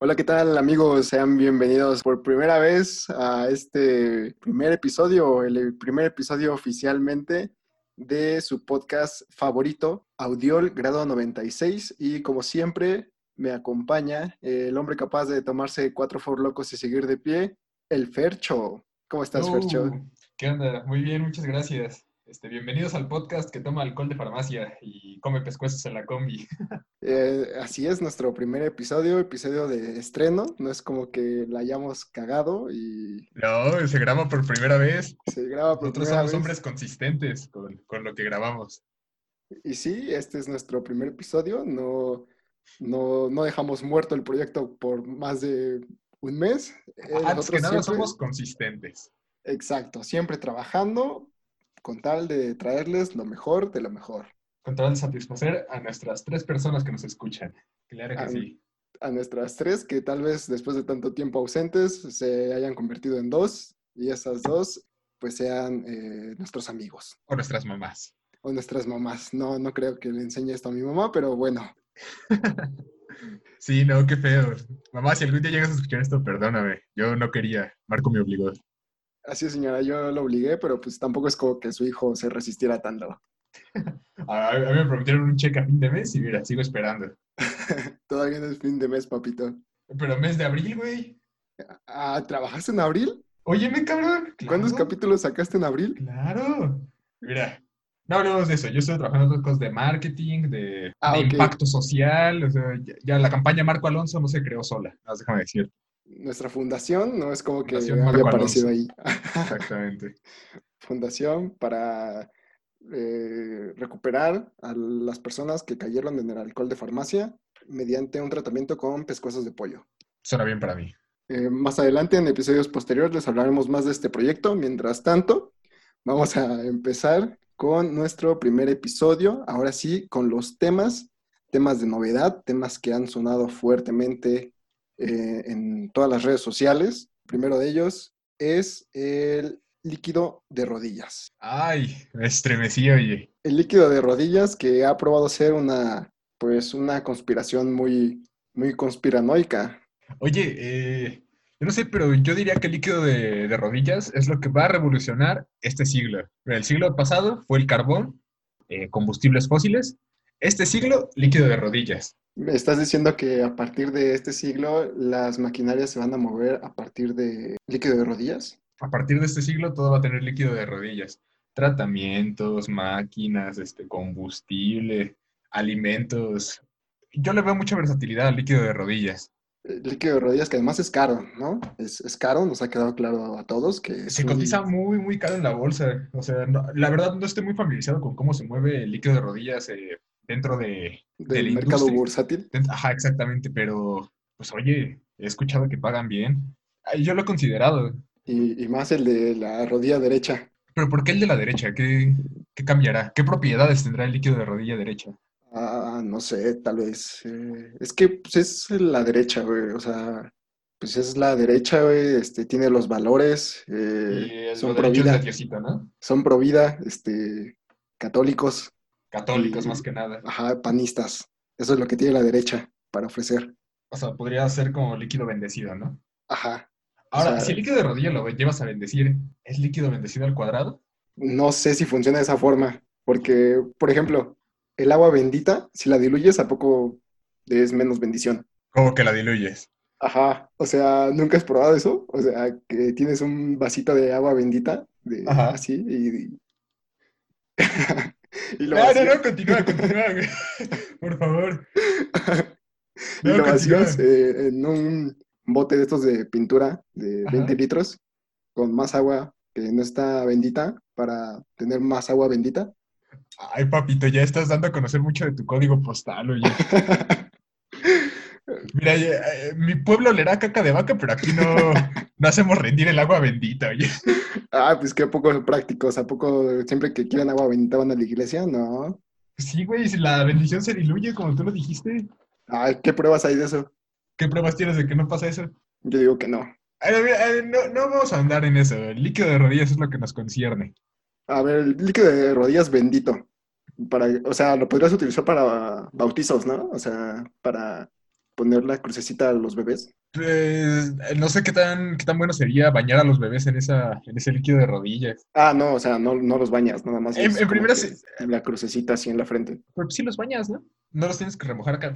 Hola, ¿qué tal amigos? Sean bienvenidos por primera vez a este primer episodio, el primer episodio oficialmente de su podcast favorito, Audiol Grado 96. Y como siempre, me acompaña el hombre capaz de tomarse cuatro for locos y seguir de pie, el Fercho. ¿Cómo estás, Fercho? ¿Qué onda? Muy bien, muchas gracias. Este, bienvenidos al podcast que toma alcohol de farmacia y come pescuezos en la combi. Eh, así es, nuestro primer episodio, episodio de estreno. No es como que la hayamos cagado y... No, se graba por primera vez. Se graba por Nosotros primera somos vez. hombres consistentes con, con lo que grabamos. Y sí, este es nuestro primer episodio. No, no, no dejamos muerto el proyecto por más de un mes. Eh, Antes que nada, siempre- somos consistentes. Exacto, siempre trabajando con tal de traerles lo mejor de lo mejor. Con tal de satisfacer a nuestras tres personas que nos escuchan. Claro que Ah, sí. A nuestras tres que tal vez después de tanto tiempo ausentes se hayan convertido en dos y esas dos pues sean eh, nuestros amigos O nuestras mamás. o nuestras mamás. No, no creo que le enseñe esto a mi mamá, pero bueno, Sí, no, qué feo. Mamá, si algún día llegas a escuchar esto, perdóname. Yo no quería. Marco me obligó. Así es, señora, yo lo obligué, pero pues tampoco es como que su hijo se resistiera tanto. A, a mí me prometieron un cheque a fin de mes y mira, sigo esperando. Todavía no es fin de mes, papito. Pero mes de abril, güey. Ah, ¿trabajaste en abril? Óyeme, cabrón. ¿Cuántos Claro, capítulos sacaste en abril? Claro. Mira, no hablemos de eso. Yo estoy trabajando en otras cosas de marketing, de, Ah, de impacto social. O sea, ya, ya la campaña Marco Alonso no se creó sola. No, déjame decir. Nuestra fundación no es como que Fundación había Marco aparecido Alonso. ahí. Exactamente. fundación para eh, recuperar a las personas que cayeron en el alcohol de farmacia mediante un tratamiento con pescuezos de pollo. Suena bien para mí. Eh, más adelante, en episodios posteriores, les hablaremos más de este proyecto. Mientras tanto, vamos a empezar con nuestro primer episodio. Ahora sí, con los temas, temas de novedad, temas que han sonado fuertemente eh, en todas las redes sociales. El primero de ellos es el líquido de rodillas. Ay, me estremecí, oye. El líquido de rodillas que ha probado ser una, pues, una conspiración muy, muy conspiranoica. Oye, eh, yo no sé, pero yo diría que el líquido de, de rodillas es lo que va a revolucionar este siglo. El siglo pasado fue el carbón, eh, combustibles fósiles. Este siglo, líquido de rodillas. ¿Me estás diciendo que a partir de este siglo las maquinarias se van a mover a partir de líquido de rodillas? A partir de este siglo, todo va a tener líquido de rodillas. Tratamientos, máquinas, este, combustible, alimentos. Yo le veo mucha versatilidad al líquido de rodillas. El líquido de rodillas que además es caro, ¿no? Es, es caro, nos ha quedado claro a todos que Se cotiza muy, muy caro en la bolsa. O sea, no- la verdad no estoy muy familiarizado con cómo se mueve el líquido de rodillas eh, dentro de, de del mercado industria. bursátil. Ajá, exactamente, pero pues oye, he escuchado que pagan bien. Yo lo he considerado. Y, y más el de la rodilla derecha. Pero ¿por qué el de la derecha? ¿Qué, qué cambiará? ¿Qué propiedades tendrá el líquido de rodilla derecha? Ah, no sé, tal vez. eh, es que pues, es la derecha, güey. O sea, pues es la derecha, güey. Este, tiene los valores. eh, Y son pro vida, ¿no? son pro vida, este, católicos, Católicos Y- más que nada. ajá, panistas. Eso es lo que tiene la derecha para ofrecer. O sea, podría ser como líquido bendecido, ¿no? Ajá. Ahora, sea- si el líquido de rodilla lo llevas a bendecir, ¿es líquido bendecido al cuadrado? No sé si funciona de esa forma, porque, por ejemplo, el agua bendita, si la diluyes, ¿a poco es menos bendición? ¿Cómo que la diluyes? Ajá, o sea, ¿nunca has probado eso? O sea, que tienes un vasito de agua bendita, de, Ajá. así, y... y lo No, no, continúa, continúa, güey. Por favor. y no, lo continúa. vacías eh, en un bote de estos de pintura de Ajá. 20 litros, con más agua que no está bendita, para tener más agua bendita. Ay, papito, ya estás dando a conocer mucho de tu código postal, oye. Mira, eh, mi pueblo le da caca de vaca, pero aquí no, no hacemos rendir el agua bendita, oye. Ah, pues qué poco prácticos, ¿a poco siempre que quieren agua bendita van a la iglesia? No. Sí, güey, si la bendición se diluye, como tú lo dijiste. Ay, ¿qué pruebas hay de eso? ¿Qué pruebas tienes de que no pasa eso? Yo digo que no. Eh, no, no vamos a andar en eso. El líquido de rodillas es lo que nos concierne. A ver, el líquido de rodillas bendito. Para, o sea, lo podrías utilizar para bautizos, ¿no? O sea, para poner la crucecita a los bebés? Pues no sé qué tan, qué tan bueno sería bañar a los bebés en, esa, en ese líquido de rodillas. Ah, no, o sea, no, no los bañas, nada más. En- en primera sí. La crucecita así en la frente. Pero pues sí los bañas, ¿no? No los tienes que remojar acá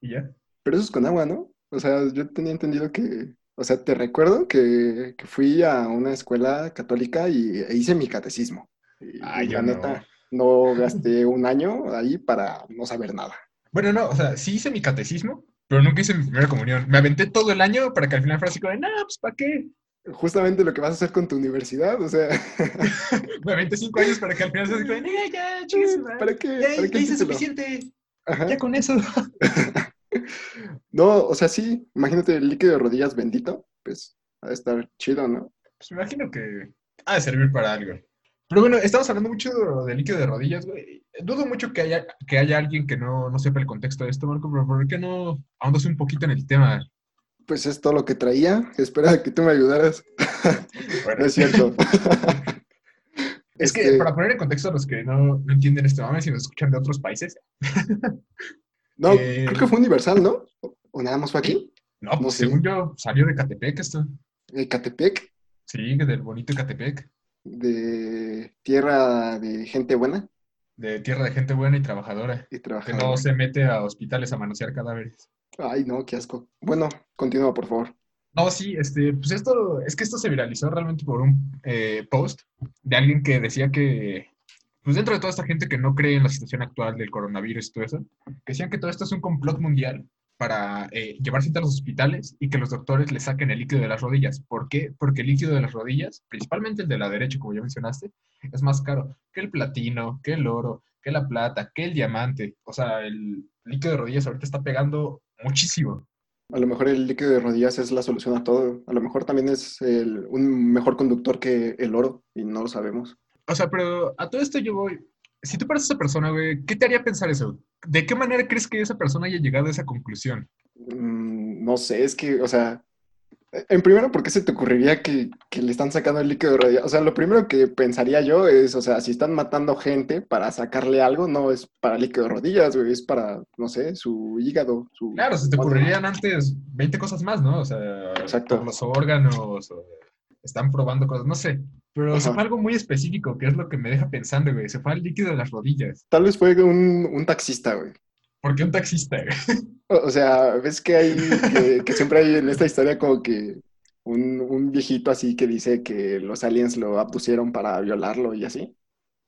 y ya. Pero eso es con agua, ¿no? O sea, yo tenía entendido que, o sea, te recuerdo que, que fui a una escuela católica y e hice mi catecismo. Y, Ay, yo la no. neta, no gasté un año ahí para no saber nada. Bueno, no, o sea, sí hice mi catecismo, pero nunca hice mi primera comunión. Me aventé todo el año para que al final fuera así como, de, no, pues ¿para qué? Justamente lo que vas a hacer con tu universidad, o sea, Me aventé cinco años para que al final sea así como, de, "Eh, ya. ¿para qué? Ya, ¿Para ya qué hice título? suficiente, Ajá. ya con eso. No, o sea, sí, imagínate el líquido de rodillas bendito, pues ha de estar chido, ¿no? Pues me imagino que ha de servir para algo. Pero bueno, estamos hablando mucho de líquido de rodillas, güey. Dudo mucho que haya, que haya alguien que no, no sepa el contexto de esto, Marco, pero ¿por qué no ahondas un poquito en el tema? Pues es todo lo que traía. Espera que tú me ayudaras. Bueno, No es cierto. Es que Este, para poner en contexto a los que no, no entienden este mame, si nos escuchan de otros países, No, eh, creo que fue universal, ¿no? ¿O nada más fue aquí? no, pues No sé. según yo, salió de Catepec esto. Ecatepec, Sí, del bonito Catepec, de tierra de gente buena de tierra de gente buena y trabajadora, y que trabajadora. no se mete a hospitales a manosear cadáveres. Ay, no, qué asco. Bueno, continúa, por favor. No, sí, este, pues esto, es que esto se viralizó realmente por un eh, post de alguien que decía que, pues dentro de toda esta gente que no cree en la situación actual del coronavirus y todo eso, que decían que todo esto es un complot mundial para eh, llevar gente a los hospitales y que los doctores le saquen el líquido de las rodillas. ¿Por qué? Porque el líquido de las rodillas, principalmente el de la derecha, como ya mencionaste, es más caro que el platino, que el oro, que la plata, que el diamante. O sea, el líquido de rodillas ahorita está pegando muchísimo. A lo mejor el líquido de rodillas es la solución a todo. A lo mejor también es el- un mejor conductor que el oro y no lo sabemos. O sea, pero a todo esto yo voy. Si tú pareces esa persona, güey, ¿qué te haría pensar eso? ¿De qué manera crees que esa persona haya llegado a esa conclusión? Mm, no sé, es que, o sea, en primero, ¿por qué se te ocurriría que, que le están sacando el líquido de rodillas? O sea, lo primero que pensaría yo es, o sea, si están matando gente para sacarle algo, no es para líquido de rodillas, güey, es para, no sé, su hígado, su... Claro, se te ocurrirían antes 20 cosas más, ¿no? O sea, Exacto. por los órganos, o están probando cosas, no sé. Pero se Ajá. fue algo muy específico, que es lo que me deja pensando, güey. Se fue al líquido de las rodillas. Tal vez fue un, un taxista, güey. ¿Por qué un taxista, güey? O sea, ves que hay, que, que siempre hay en esta historia como que un, un viejito así que dice que los aliens lo abducieron para violarlo y así.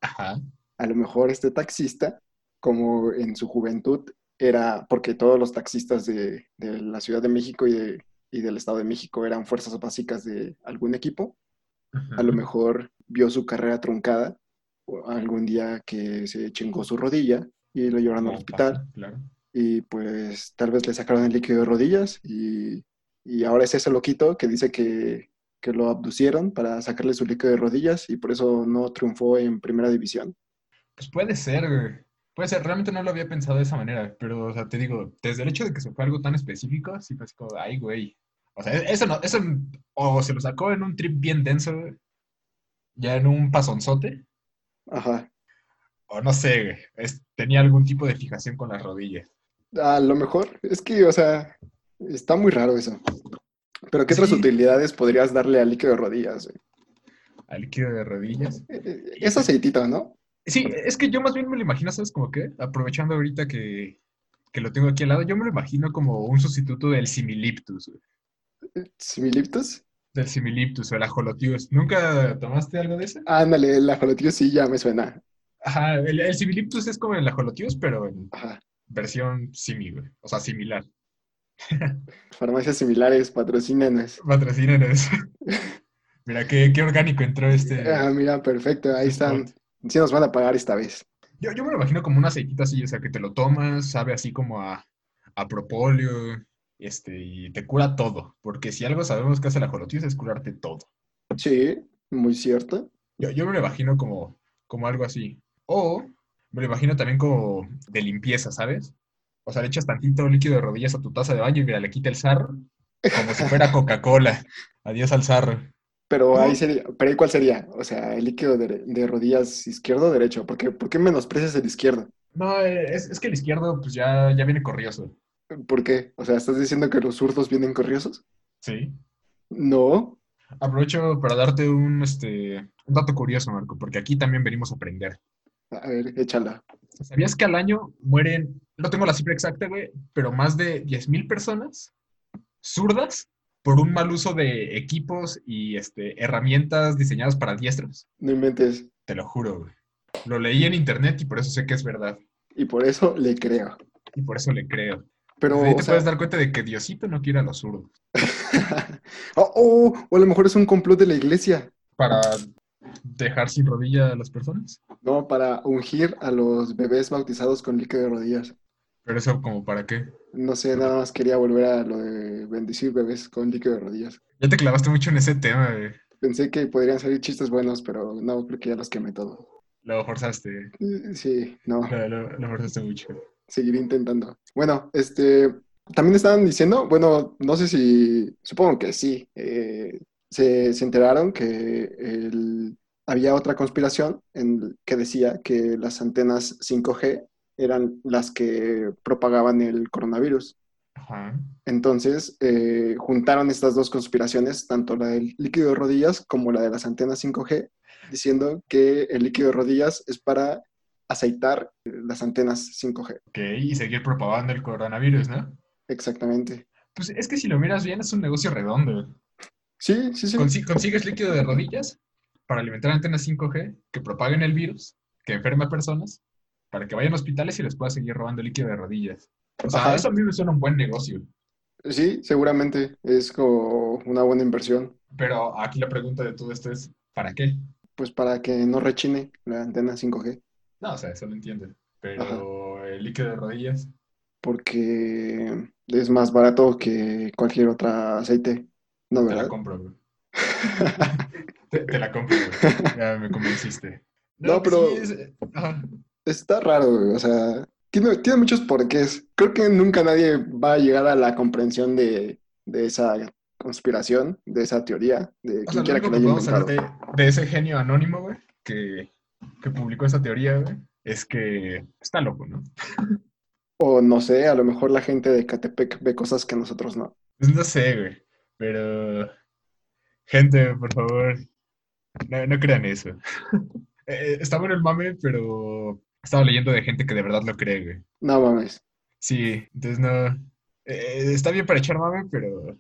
Ajá. A lo mejor este taxista, como en su juventud, era porque todos los taxistas de, de la Ciudad de México y, de- y del Estado de México eran fuerzas básicas de algún equipo, a lo mejor vio su carrera truncada o algún día que se chingó su rodilla y lo llevaron al hospital pasa, Claro. y pues tal vez le sacaron el líquido de rodillas y, y ahora es ese loquito que dice que, que lo abducieron para sacarle su líquido de rodillas y por eso no triunfó en primera división. Pues puede ser, güey. Puede ser, realmente no lo había pensado de esa manera, pero, o sea, te digo, desde el hecho de que se fue algo tan específico, sí fue así como, ay, güey. O sea, eso no, eso, o se lo sacó en un trip bien denso, güey, ya en un pasonzote, Ajá. o no sé, güey, es- tenía algún tipo de fijación con las rodillas. A lo mejor, es que, o sea, está muy raro eso. Pero ¿qué otras utilidades podrías darle al líquido de rodillas? güey? Al líquido de rodillas. Eh, eh, Es aceitito, ¿no? Sí, es que yo más bien me lo imagino, ¿sabes? Como que, aprovechando ahorita que, que lo tengo aquí al lado, yo me lo imagino como un sustituto del similiptus, güey. Similiptus. Del similiptus o el ajolotius. ¿Nunca tomaste algo de eso? Ándale, el ajolotillo sí ya me suena. Ajá, el, el similiptus es como el ajolotius, pero en Ajá. versión simi, güey. O sea, similar. Farmacias similares, patrocínanos. Patrocínenos. Mira, qué, qué orgánico entró este. Ah, mira, perfecto, ahí están. Sí nos van a pagar esta vez. Yo, yo me lo imagino como un aceitito así, o sea, que te lo tomas, sabe así como a, a propóleo, este, y te cura todo. Porque si algo sabemos que hace el ajolotius es curarte todo. Sí, muy cierto. Yo, yo me lo imagino como, como algo así. O me lo imagino también como de limpieza, ¿sabes? O sea, le echas tantito líquido de rodillas a tu taza de baño y mira, le quita el sarro, como si fuera Coca-Cola. Adiós al sarro. Pero ahí sería, pero ahí cuál sería? O sea, el líquido de, de rodillas izquierdo o derecho. ¿Por qué, por qué menosprecias el izquierdo? No, es, es que el izquierdo pues ya, ya viene corrioso. ¿Por qué? O sea, ¿estás diciendo que los zurdos vienen corriosos? Sí. No. Aprovecho para darte un, este, un dato curioso, Marco, porque aquí también venimos a aprender. A ver, échala. ¿Sabías que al año mueren, no tengo la cifra exacta, güey, pero más de 10.000 personas zurdas por un mal uso de equipos y este, herramientas diseñadas para diestros? No inventes. Te lo juro, güey. Lo leí en internet y por eso sé que es verdad. Y por eso le creo. Y por eso le creo. Pero, o te sea, puedes dar cuenta de que Diosito no quiere a los zurdos. oh, oh, o a lo mejor es un complot de la iglesia. Para dejar sin rodilla a las personas. No, para ungir a los bebés bautizados con líquido de rodillas. Pero eso como para qué. No sé, nada más quería volver a lo de bendecir bebés con líquido de rodillas. Ya te clavaste mucho en ese tema, güey. Pensé que podrían salir chistes buenos, pero no, creo que ya los quemé todo. Lo forzaste. Sí, no, Lo, lo- lo forzaste mucho. Seguiré intentando. Bueno, este, también estaban diciendo, bueno, no sé si, supongo que sí, eh, se, se enteraron que el- había otra conspiración en, que decía que las antenas 5G eran las que propagaban el coronavirus. Ajá. Entonces, eh, juntaron estas dos conspiraciones, tanto la del líquido de rodillas como la de las antenas 5G, diciendo que el líquido de rodillas es para aceitar eh, las antenas 5G. Ok, y seguir propagando el coronavirus, ¿no? Exactamente. Pues es que si lo miras bien, es un negocio redondo. Sí, sí, sí. Consi- consigues líquido de rodillas para alimentar antenas 5G que propaguen el virus, que enferme a personas, para que vayan a hospitales y les pueda seguir robando líquido de rodillas. O sea, Ajá. eso a mí me suena un buen negocio. Sí, seguramente es como una buena inversión, Pero aquí la pregunta de todo esto es, ¿para qué? pues para que no rechine la antena 5G, No, o sea, eso lo entiendo. Pero el líquido de rodillas, porque es más barato que cualquier otro aceite, ¿no, te la verdad? compro, güey. Te, te la compro, güey. Ya me convenciste. No, pero- sí, es- ajá. Está raro, güey, o sea, tiene, tiene muchos porqués. Creo que nunca nadie va a llegar a la comprensión de, de esa conspiración, de esa teoría, de O quien sea, lo quiera que que haya inventado. de, de ese genio anónimo, güey, que, que publicó esa teoría, güey, es que está loco, ¿no? O no sé, a lo mejor la gente de Catepec ve cosas que nosotros no. Pues no sé, güey, pero... Gente, por favor, no, no crean eso. Eh, está bueno el mame, pero estaba leyendo de gente que de verdad lo cree, güey. No mames. Sí, entonces no... eh, está bien para echar mame, pero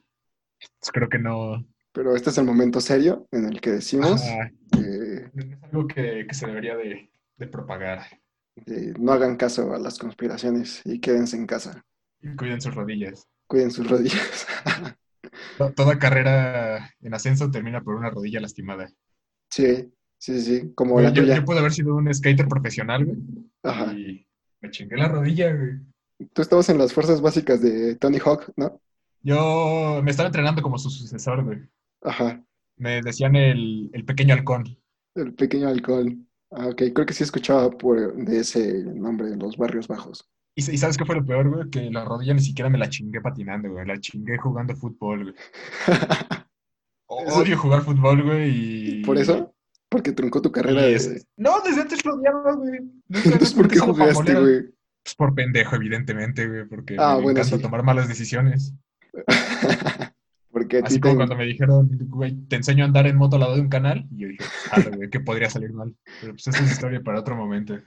pues creo que no... Pero este es el momento serio en el que decimos es algo que, que se debería de, de propagar. eh, no hagan caso a las conspiraciones y quédense en casa. Y cuiden sus rodillas. Cuiden sus rodillas. To- Toda carrera en ascenso termina por una rodilla lastimada. Sí, sí, sí, como la yo, tuya. yo pude haber sido un skater profesional, güey, Ajá. y me chingué la rodilla, güey. Tú estabas en las fuerzas básicas de Tony Hawk, ¿no? Yo me estaba entrenando como su sucesor, güey. Ajá. Me decían el, el pequeño halcón. El pequeño alcohol. Ah, ok, creo que sí escuchaba por, de ese nombre en los barrios bajos. Y, y ¿sabes qué fue lo peor, güey? Que la rodilla ni siquiera me la chingué patinando, güey. La chingué jugando fútbol, güey. Odio jugar fútbol, güey, y... ¿Por eso? Porque truncó tu carrera de... es- No, desde antes lo odiaba, güey. Entonces, ¿por qué jugaste, güey? Pues por pendejo, evidentemente, güey, porque Ah, me bueno, encanta sí. tomar malas decisiones. Porque Así como te- cuando me dijeron, güey, te enseño a andar en moto al lado de un canal, y yo dije, ah, güey, ¿qué podría salir mal? Pero pues esa es historia para otro momento.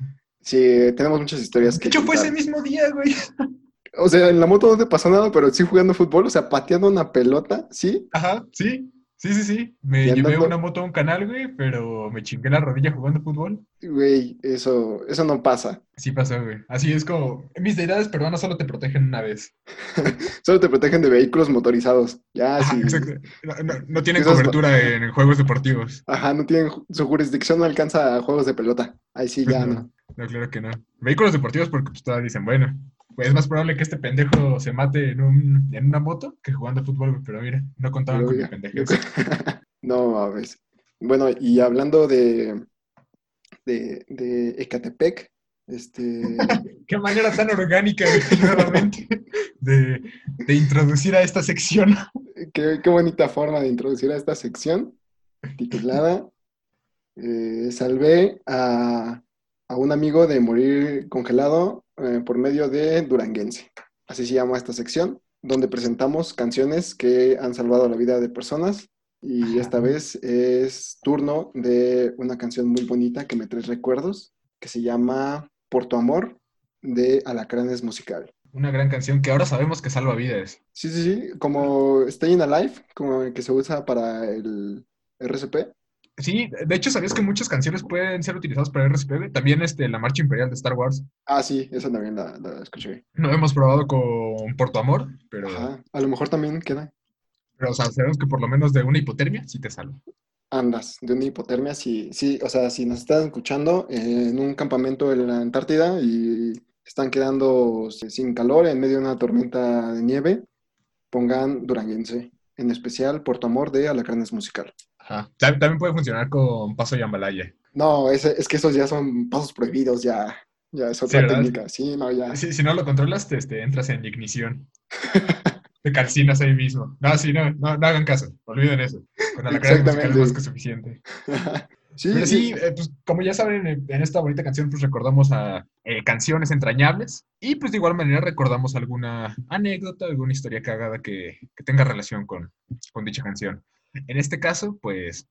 Sí, tenemos muchas historias De que hecho, fue ese mismo día, güey. O sea, en la moto no te pasó nada, pero sí jugando fútbol, o sea, pateando una pelota, ¿sí? Ajá, sí, sí, sí, sí. Me llevé una moto a un canal, güey, pero me chingué la rodilla jugando fútbol. Güey, eso, eso no pasa. Sí pasó, güey. Así es como, mis deidades peruanas solo te protegen una vez. Solo te protegen de vehículos motorizados. Ya, Ajá, sí. exacto. No, no- no tienen cobertura en, juegos deportivos. Ajá, no tienen, su jurisdicción no alcanza a juegos de pelota. Ahí sí, ya no. No, claro que no. Vehículos deportivos porque pues, todavía dicen, bueno, pues es más probable que este pendejo se mate en, un, en una moto que jugando fútbol, pero mira, no contaban con mi ya, pendejez. No mames. Bueno, y hablando de, de, de Ecatepec, este, Qué manera tan orgánica, nuevamente, de, de introducir a esta sección. qué, qué bonita forma de introducir a esta sección titulada eh, Salvé a, a un amigo de morir congelado eh, por medio de Duranguense. así se llama esta sección, donde presentamos canciones que han salvado la vida de personas. Y esta vez es turno de una canción muy bonita que me trae recuerdos, que se llama Por tu amor, de Alacranes Musical. Una gran canción que ahora sabemos que salva vidas. Sí, sí, sí, como Staying Alive, como que se usa para el RCP. Sí, de hecho, ¿sabías que muchas canciones pueden ser utilizadas para RCP? También este, la Marcha Imperial de Star Wars. Ah, sí, esa también la, la escuché. No hemos probado con Por tu amor, pero, Ajá, a lo mejor también queda. pero o sea, sabemos que por lo menos de una hipotermia sí te salva. Andas de una hipotermia, sí, sí, o sea, si nos están escuchando eh, en un campamento en la Antártida y están quedando sin calor en medio de una tormenta de nieve, pongan Duranguense, en especial por tu amor de Alacranes Musical. Ajá. Tam- También puede funcionar con Paso Yambalaya. No, ese- es que esos ya son pasos prohibidos, ya, ya es Sí, otra ¿verdad? técnica, sí, no, ya. Si, si no lo controlas, te, este, entras en ignición. Te calcinas ahí mismo. No, sí, no, no, no hagan caso. Olviden eso. Con la cara musical es más que suficiente. Sí, Pero sí, sí, eh, pues como ya saben, en esta bonita canción pues recordamos a eh, canciones entrañables y pues de igual manera recordamos alguna anécdota, alguna historia cagada que, que tenga relación con, con dicha canción. En este caso, pues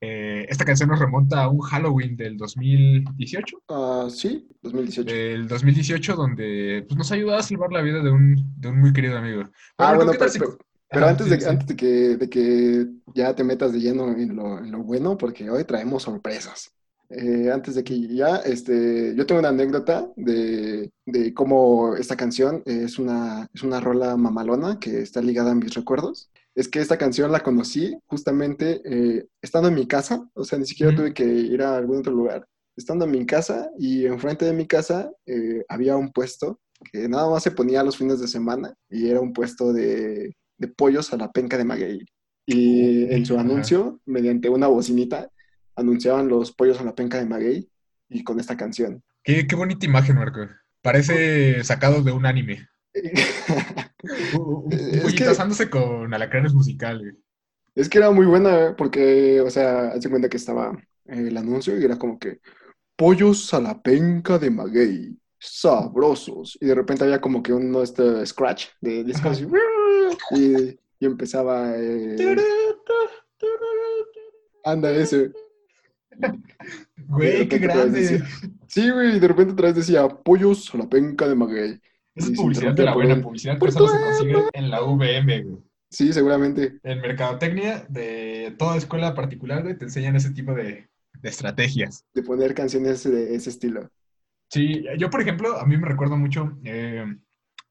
eh, esta canción nos remonta a un Halloween del 2018, Ah, sí, 2018. del 2018 donde pues, nos ayudó a salvar la vida de un, de un muy querido amigo. ah, bueno, ¿qué pero, tal si- pero- antes, sí, de, sí. antes de, que, de que ya te metas de lleno en lo, en lo bueno, porque hoy traemos sorpresas. Eh, antes de que ya, este, yo tengo una anécdota de, de cómo esta canción es una, es una rola mamalona que está ligada a mis recuerdos. Es que esta canción la conocí justamente eh, estando en mi casa, o sea, ni siquiera tuve que ir a algún otro lugar. Estando en mi casa y enfrente de mi casa eh, había un puesto que nada más se ponía los fines de semana y era un puesto de, de pollos a la penca de maguey. Y en su anuncio, mediante una bocinita, anunciaban los pollos a la penca de maguey y con esta canción. Qué, qué bonita imagen, Marco. Parece sacado de un anime. Un- un- un Es que- con alacranes musical, güey. Es que era muy buena porque, o sea, hace cuenta que estaba eh, el anuncio y era como que pollos a la penca de maguey, sabrosos. Y de repente había como que uno este scratch de disco así, y, y empezaba eh, anda ese. Güey, qué grande. decía- Sí, güey, y de repente otra vez decía pollos a la penca de maguey. Esa es publicidad de la buena publicidad, que solo se consigue en la VM, güey. Sí, seguramente. En mercadotecnia de toda escuela particular, güey, te enseñan ese tipo de, de estrategias. De poner canciones de ese estilo. Sí, yo, por ejemplo, a mí me recuerdo mucho, eh,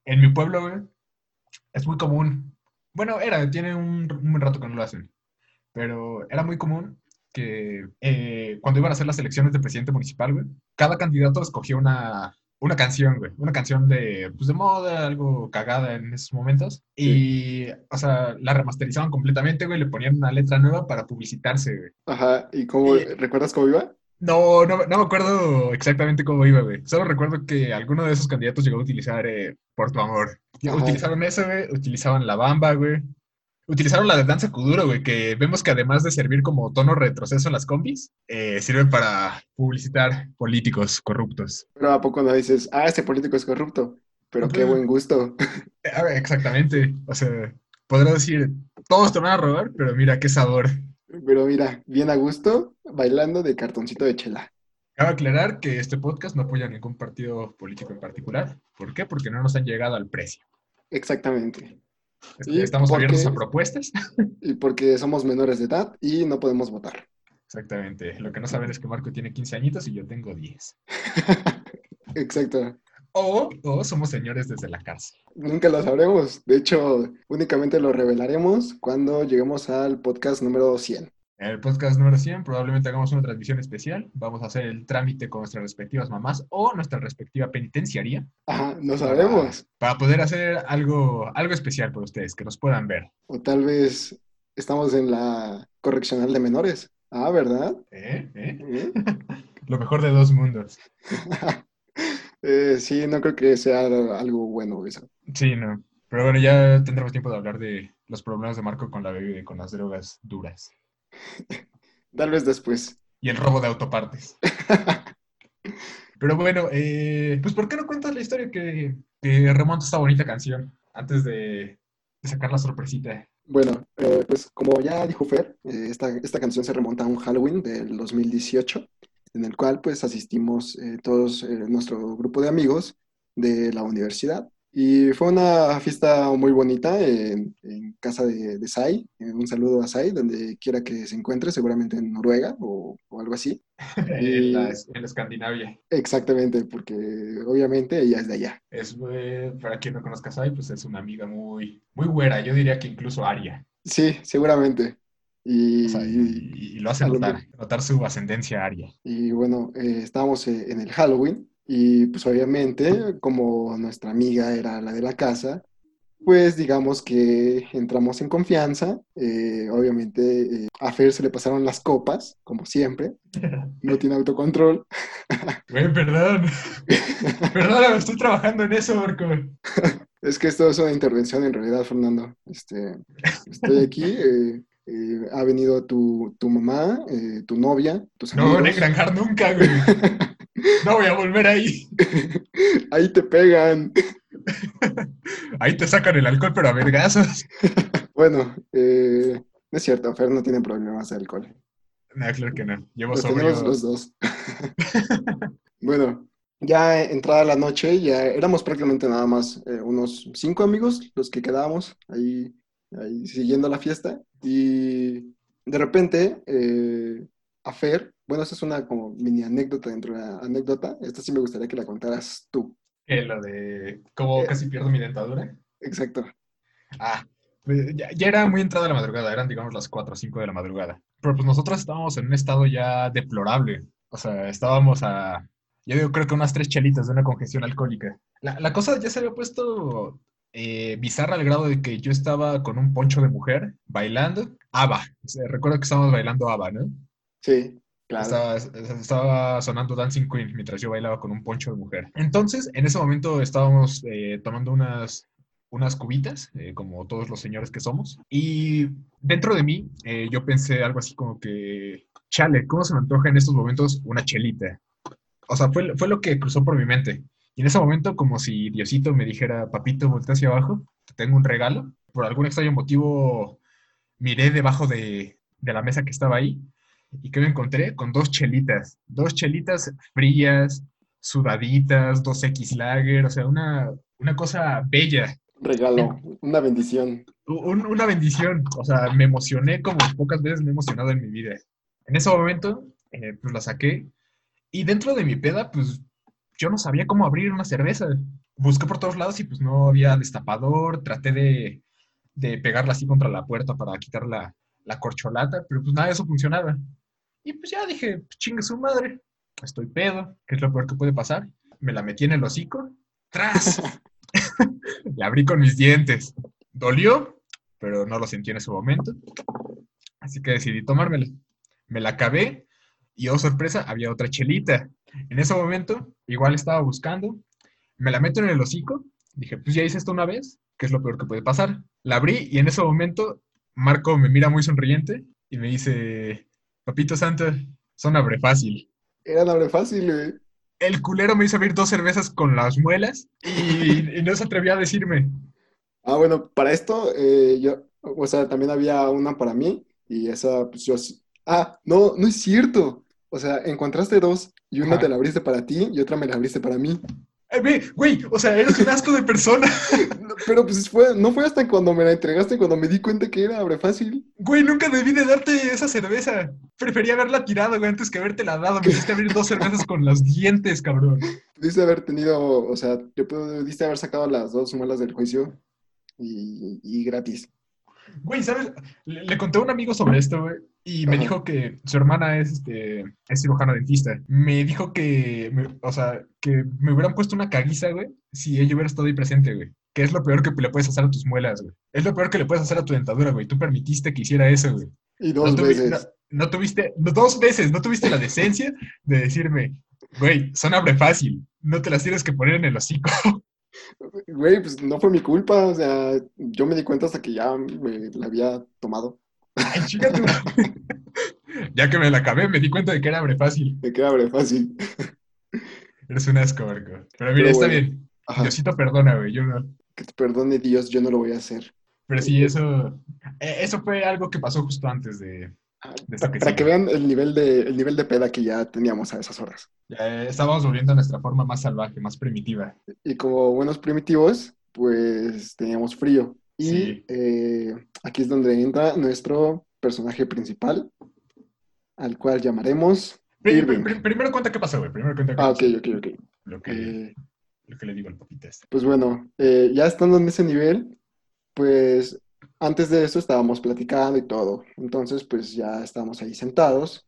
en mi pueblo, güey, es muy común, bueno, era, tiene un, un buen rato que no lo hacen, pero era muy común que eh, cuando iban a hacer las elecciones de presidente municipal, güey, cada candidato escogía una, una canción, güey, una canción de, pues, de moda, algo cagada en esos momentos, y, o sea, la remasterizaban completamente, güey, le ponían una letra nueva para publicitarse, güey. Ajá, ¿y cómo, Y- recuerdas cómo iba? No, no, no me acuerdo exactamente cómo iba, güey. Solo recuerdo que alguno de esos candidatos llegó a utilizar eh, Por tu amor. Ajá. Utilizaron eso, güey. Utilizaban la bamba, güey. Utilizaron la de danza kuduro, güey, que vemos que además de servir como tono retroceso en las combis, eh, sirve para publicitar políticos corruptos. Pero ¿a poco no dices, ah, este político es corrupto? Pero qué buen gusto. Ver, exactamente. O sea, podrá decir, todos te van a robar, pero mira qué sabor. Pero mira, bien a gusto, bailando de cartoncito de chela. Cabe aclarar que este podcast no apoya a ningún partido político en particular. ¿Por qué? Porque no nos han llegado al precio. Exactamente. Este, Estamos porque- abiertos a propuestas. Y porque somos menores de edad y no podemos votar. Exactamente. Lo que no saben es que Marco tiene 15 añitos y yo tengo 10. Exacto. O, o somos señores desde la cárcel. Nunca lo sabremos. De hecho, únicamente lo revelaremos cuando lleguemos al podcast número 100. En el podcast número 100 probablemente hagamos una transmisión especial. Vamos a hacer el trámite con nuestras respectivas mamás o nuestra respectiva penitenciaría Ajá, no sabemos. para poder hacer algo, algo especial para ustedes, que nos puedan ver. O tal vez estamos en la correccional de menores. Ah, ¿verdad? ¿Eh? ¿Eh? ¿Eh? Lo mejor de dos mundos. Eh, sí, no creo que sea algo bueno eso. Sí, no. Pero bueno, ya tendremos tiempo de hablar de los problemas de Marco con la bebida y con las drogas duras. Tal vez después. Y el robo de autopartes. Pero bueno, eh, pues ¿por qué no cuentas la historia que, que remonta esta bonita canción antes de, de sacar la sorpresita. Bueno, eh, pues como ya dijo Fer, eh, esta, esta canción se remonta a un Halloween del 2018, en el cual pues asistimos todos nuestro grupo de amigos de la universidad. Y fue una fiesta muy bonita en, en casa de, de Sai. Eh, un saludo a Sai, donde quiera que se encuentre, seguramente en Noruega o, o algo así. en, la, en la Escandinavia. Exactamente, porque obviamente ella es de allá. Es, eh, para quien no conozca a Sai, pues es una amiga muy, muy güera. Yo diría que incluso aria. Sí, seguramente. Y, O sea, y, y lo hace notar, notar su ascendencia aria. Y bueno, eh, estábamos eh, en el Halloween y pues obviamente como nuestra amiga era la de la casa, pues digamos que entramos en confianza. eh, obviamente eh, a Fer se le pasaron las copas, como siempre, no tiene autocontrol. Güey, perdón. Perdóname, estoy trabajando en eso, Marco. Es que esto es una intervención en realidad, Fernando. Este, estoy aquí, eh, eh, ha venido tu, tu mamá, tu novia, tus No, amigos. Negranjar nunca, güey. No voy a volver ahí. Ahí te pegan. Ahí te sacan el alcohol, pero a vergazos. Bueno, eh, no es cierto, Fer no tiene problemas de alcohol. No, claro que no. Llevo Los sobrio. tenemos los dos. Bueno, ya entrada la noche, ya éramos prácticamente nada más eh, unos cinco amigos los que quedábamos ahí, ahí siguiendo la fiesta. Y de repente, eh, a Fer, bueno, esta es una como mini anécdota dentro de la anécdota. Esta sí me gustaría que la contaras tú. Que lo de cómo Eh. casi pierdo mi dentadura. Exacto. Ah, pues, ya, ya era muy entrada la madrugada, eran digamos las 4 o 5 de la madrugada. Pero pues nosotros estábamos en un estado ya deplorable. O sea, estábamos a, yo creo que unas tres chelitas de una congestión alcohólica. La, la cosa ya se había puesto eh, bizarra al grado de que yo estaba con un poncho de mujer bailando ABBA. O sea, recuerdo que estábamos bailando ABBA, ¿no? Sí, estaba sonando Dancing Queen mientras yo bailaba con un poncho de mujer. Entonces, en ese momento estábamos eh, tomando unas, unas cubitas, eh, como todos los señores que somos. Y dentro de mí, eh, yo pensé algo así como que, chale, ¿cómo se me antoja en estos momentos una chelita? O sea, fue, fue lo que cruzó por mi mente. Y en ese momento, como si Diosito me dijera, papito, voltea hacia abajo, te tengo un regalo. Por algún extraño motivo, miré debajo de, de la mesa que estaba ahí y que me encontré con dos chelitas, dos chelitas frías, sudaditas, dos X Lager, o sea, una, una cosa bella, Regalo, una bendición. un- una bendición, o sea, me emocioné como pocas veces me he emocionado en mi vida. En ese momento, eh, pues la saqué y dentro de mi peda, pues yo no sabía cómo abrir una cerveza. Busqué por todos lados y pues no había destapador, traté de, de pegarla así contra la puerta para quitar la, la corcholata, pero pues nada de eso funcionaba. Y pues ya dije, pues, chingue su madre, estoy pedo, que es lo peor que puede pasar. Me la metí en el hocico, ¡tras! la abrí con mis dientes. Dolió, pero no lo sentí en ese momento. Así que decidí tomármela. Me la acabé y, oh sorpresa, había otra chelita. En ese momento, igual estaba buscando, me la meto en el hocico. Dije, pues ya hice esto una vez, que es lo peor que puede pasar. La abrí y en ese momento Marco me mira muy sonriente y me dice, Papito Santo, son abre fácil. Era nombre fácil, güey. El culero me hizo abrir dos cervezas con las muelas y, y no se atrevió a decirme. Ah, bueno, para esto, eh, yo, o sea, también había una para mí y esa, pues yo, ah, no, no es cierto. O sea, encontraste dos y una Ajá. te la abriste para ti y otra me la abriste para mí. Eh, güey, o sea, eres un asco de persona. No, Pero pues fue, no fue hasta cuando me la entregaste cuando me di cuenta que era abre fácil. Güey, nunca debí de darte esa cerveza. Prefería haberla tirado, güey, antes que habértela dado. Me hiciste abrir dos cervezas con los dientes, cabrón. Pudiste haber tenido, o sea, te pudiste haber sacado las dos muelas del juicio y, y gratis. Güey, ¿sabes? Le, le conté a un amigo sobre esto, güey, y me Ajá. dijo que su hermana es, este, es cirujano dentista. Me dijo que, me- o sea, que me hubieran puesto una caguiza, güey, si ella hubiera estado ahí presente, güey. Que es lo peor que le puedes hacer a tus muelas, güey. Es lo peor que le puedes hacer a tu dentadura, güey. Tú permitiste que hiciera eso, güey. Y dos no, veces. no- no tuviste, no, dos veces, no tuviste la decencia de decirme, güey, son abre fácil, no te las tienes que poner en el hocico. Güey, pues no fue mi culpa, o sea, yo me di cuenta hasta que ya me la había tomado. Ay, chica tú. ya que me la acabé, me di cuenta de que era abre fácil. Me queda abre fácil. Eres un asco, Marco. Pero mira, Pero está bien. Ajá. Diosito perdona, güey, yo no. Que te perdone Dios, yo no lo voy a hacer. Pero sí, eso, eh, eso fue algo que pasó justo antes de... Ah, De esto pa- que para que vean el nivel, de, el nivel de peda que ya teníamos a esas horas. ya estábamos volviendo a nuestra forma más salvaje, más primitiva. Y como buenos primitivos, pues teníamos frío. Y Sí. eh, aquí es donde entra nuestro personaje principal, al cual llamaremos primero cuenta qué pasó, güey. Primero cuenta qué Ah, ok, ok, ok. Lo que, Eh, lo que le digo al papita este. pues bueno, eh, ya estando en ese nivel, pues antes de eso estábamos platicando y todo. Entonces, pues ya estábamos ahí sentados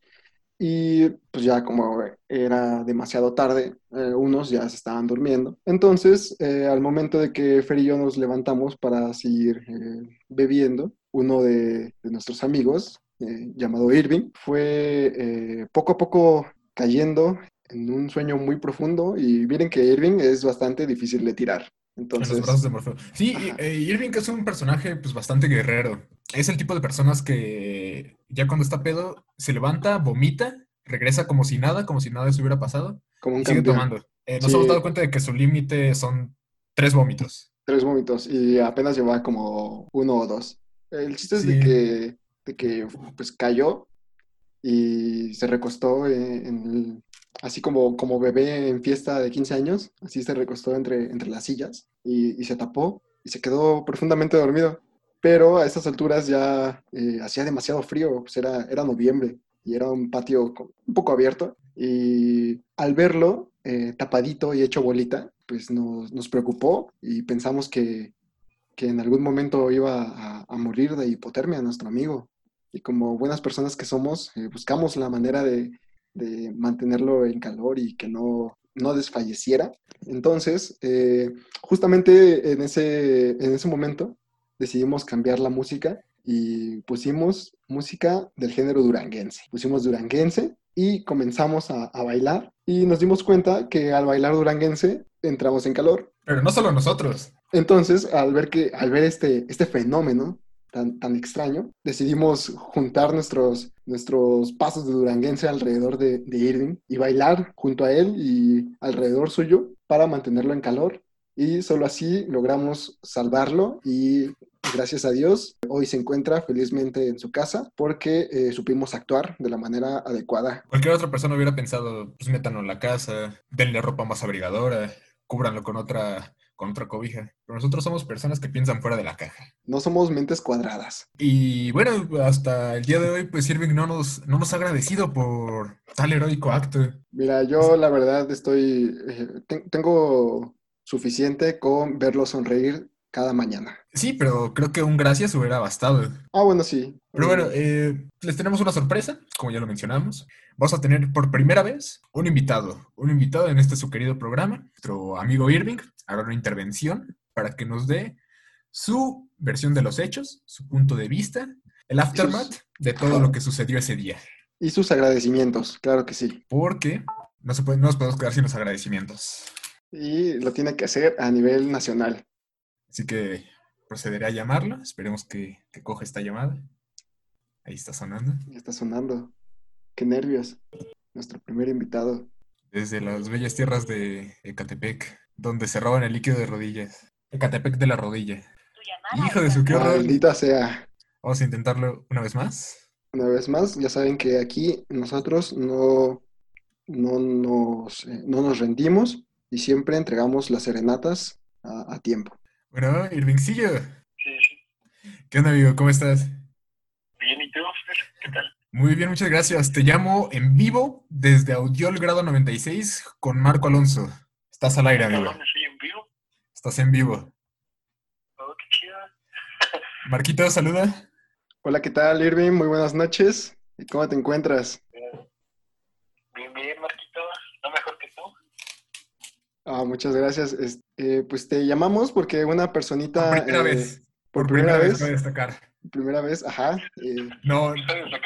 y pues ya como era demasiado tarde, eh, unos ya se estaban durmiendo. Entonces, eh, al momento de que Fer y yo nos levantamos para seguir eh, bebiendo, uno de, de nuestros amigos, llamado Irving, fue poco a poco cayendo en un sueño muy profundo y miren que Irving es bastante difícil de tirar. En Entonces, los brazos de Morfeo. Sí, eh, Irving es un personaje pues bastante guerrero. Es el tipo de personas que ya cuando está pedo se levanta, vomita, regresa como si nada, como si nada se hubiera pasado como un y sigue tomando. Eh, nos Sí. hemos dado cuenta de que su límite son tres vómitos. Tres vómitos y apenas llevaba como uno o dos. El chiste es de que, de que pues cayó y se recostó en, en el- así como, como bebé en fiesta de 15 años, así se recostó entre, entre las sillas y, se tapó y se quedó profundamente dormido. Pero a estas alturas ya eh, hacía demasiado frío, pues era, era noviembre y era un patio un poco abierto y al verlo eh, tapadito y hecho bolita, pues nos, nos preocupó y pensamos que, que en algún momento iba a, a morir de hipotermia nuestro amigo. Y como buenas personas que somos, eh, buscamos la manera de, de mantenerlo en calor y que no, no desfalleciera. Entonces, eh, justamente en ese, en ese momento decidimos cambiar la música y pusimos música del género duranguense. Pusimos duranguense y comenzamos a, a bailar y nos dimos cuenta que al bailar duranguense entramos en calor. Pero no solo nosotros. Entonces, al ver, que, al ver este, este fenómeno tan, extraño, decidimos juntar nuestros, nuestros pasos de duranguense alrededor de, de Irving y bailar junto a él y alrededor suyo para mantenerlo en calor. Y solo así logramos salvarlo y gracias a Dios hoy se encuentra felizmente en su casa porque eh, supimos actuar de la manera adecuada. Cualquier otra persona hubiera pensado, pues métanlo en la casa, denle ropa más abrigadora, cúbranlo con otra, con otra cobija. Pero nosotros somos personas que piensan fuera de la caja. No somos mentes cuadradas. Y bueno, hasta el día de hoy, pues Irving no nos, no nos ha agradecido por tal heroico acto. Mira, yo la verdad estoy, eh, ten- tengo suficiente con verlo sonreír cada mañana. Sí, pero creo que un gracias hubiera bastado. Ah, bueno, sí. Pero bueno, eh, les tenemos una sorpresa, como ya lo mencionamos. Vamos a tener por primera vez un invitado, un invitado en este su querido programa. Nuestro amigo Irving hará una intervención para que nos dé su versión de los hechos, su punto de vista, el aftermath de todo lo que sucedió ese día. Y sus agradecimientos, claro que sí. Porque no, se puede, no nos podemos quedar sin los agradecimientos. Y lo tiene que hacer a nivel nacional. Así que procederé a llamarlo. Esperemos que, que coja esta llamada. Ahí está sonando. Ya está sonando. Qué nervios. Nuestro primer invitado. Desde las bellas tierras de Ecatepec, donde se roban el líquido de rodillas. Ecatepec de la rodilla. Hijo de su qué horror. Maldita sea. Vamos a intentarlo una vez más. Una vez más, ya saben que aquí nosotros no, no, nos, eh, no nos rendimos y siempre entregamos las serenatas a, a tiempo. Bueno, Irvingcillo. Sí, sí. ¿Qué onda, amigo? ¿Cómo estás? Bien, ¿y tú? ¿Qué tal? Muy bien, muchas gracias. Te llamo en vivo desde Audiol Grado 96 con Marco Alonso. Estás al aire, amigo. ¿Dónde estoy en vivo? Estás en vivo. Oh, qué chido. Marquito, saluda. Hola, ¿qué tal, Irving? Muy buenas noches. ¿Y cómo te encuentras? Bien, bien, Marquito. No mejor que tú. Ah, muchas gracias. Es- eh, pues te llamamos porque una personita... Por primera eh, vez. Por primera vez. destacar. Primera vez, ajá. eh, No, no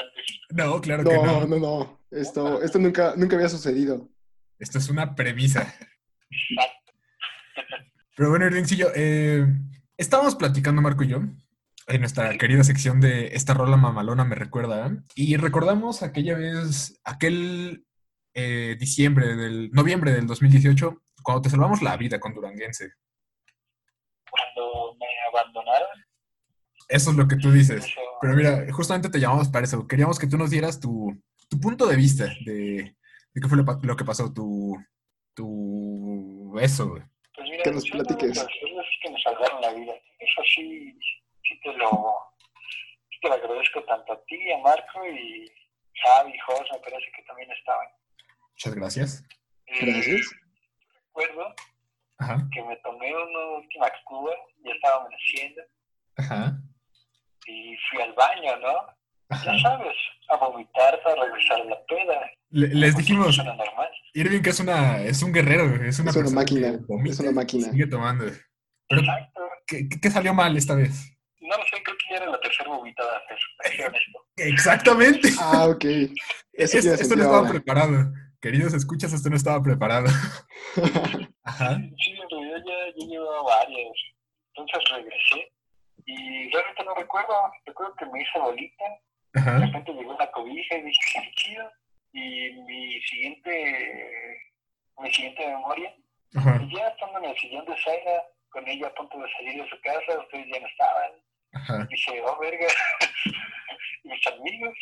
antes. no, claro que no, no. no, no. Esto, esto nunca, nunca había sucedido. Esto es una premisa. Pero bueno, Irvingcillo, eh, estábamos platicando Marco y yo en nuestra querida sección de Esta rola mamalona me recuerda ¿eh? y recordamos aquella vez, aquel eh, diciembre del, noviembre del 2018, cuando te salvamos la vida con Duranguense. Cuando me abandonaron, Eso es lo que tú dices. Pero mira, justamente te llamamos para eso. Queríamos que tú nos dieras tu, tu punto de vista de, de qué fue lo, lo que pasó, tu, tu eso. pues mira, Que nos platiques. que decirles que me salvaron la vida. Eso sí, sí te lo, sí te lo agradezco tanto a ti, a Marco y Javi, Jos, me parece que también estaban. Muchas gracias. Eh, Gracias. Recuerdo Ajá, que me tomé una última cuba, ya estaba amaneciendo, ajá, y fui al baño, ¿no? ajá. Ya sabes, a vomitar para regresar a la peda. Le- les dijimos. Irving que es una, es un guerrero, es una, Es una máquina, vomita es una máquina. Sigue tomando. Pero, Exacto. ¿qué, salió mal esta vez? No lo sé, creo que ya era la tercera vomitada. Exactamente. Ah, ok. Eso Es- tiene esto no estaba ahora. preparado. Queridos escuchas, esto no estaba preparado. Ajá. Sí, en realidad ya, ya llevaba varias. Entonces regresé y realmente no recuerdo. Recuerdo que me hice bolita. De repente llegó una cobija y dije, qué chido. Y mi siguiente, mi siguiente memoria, Ajá. pues ya estando en el sillón de Zaira, con ella a punto de salir de su casa, ustedes ya no estaban. Ajá. Dije, oh, verga, mis amigos.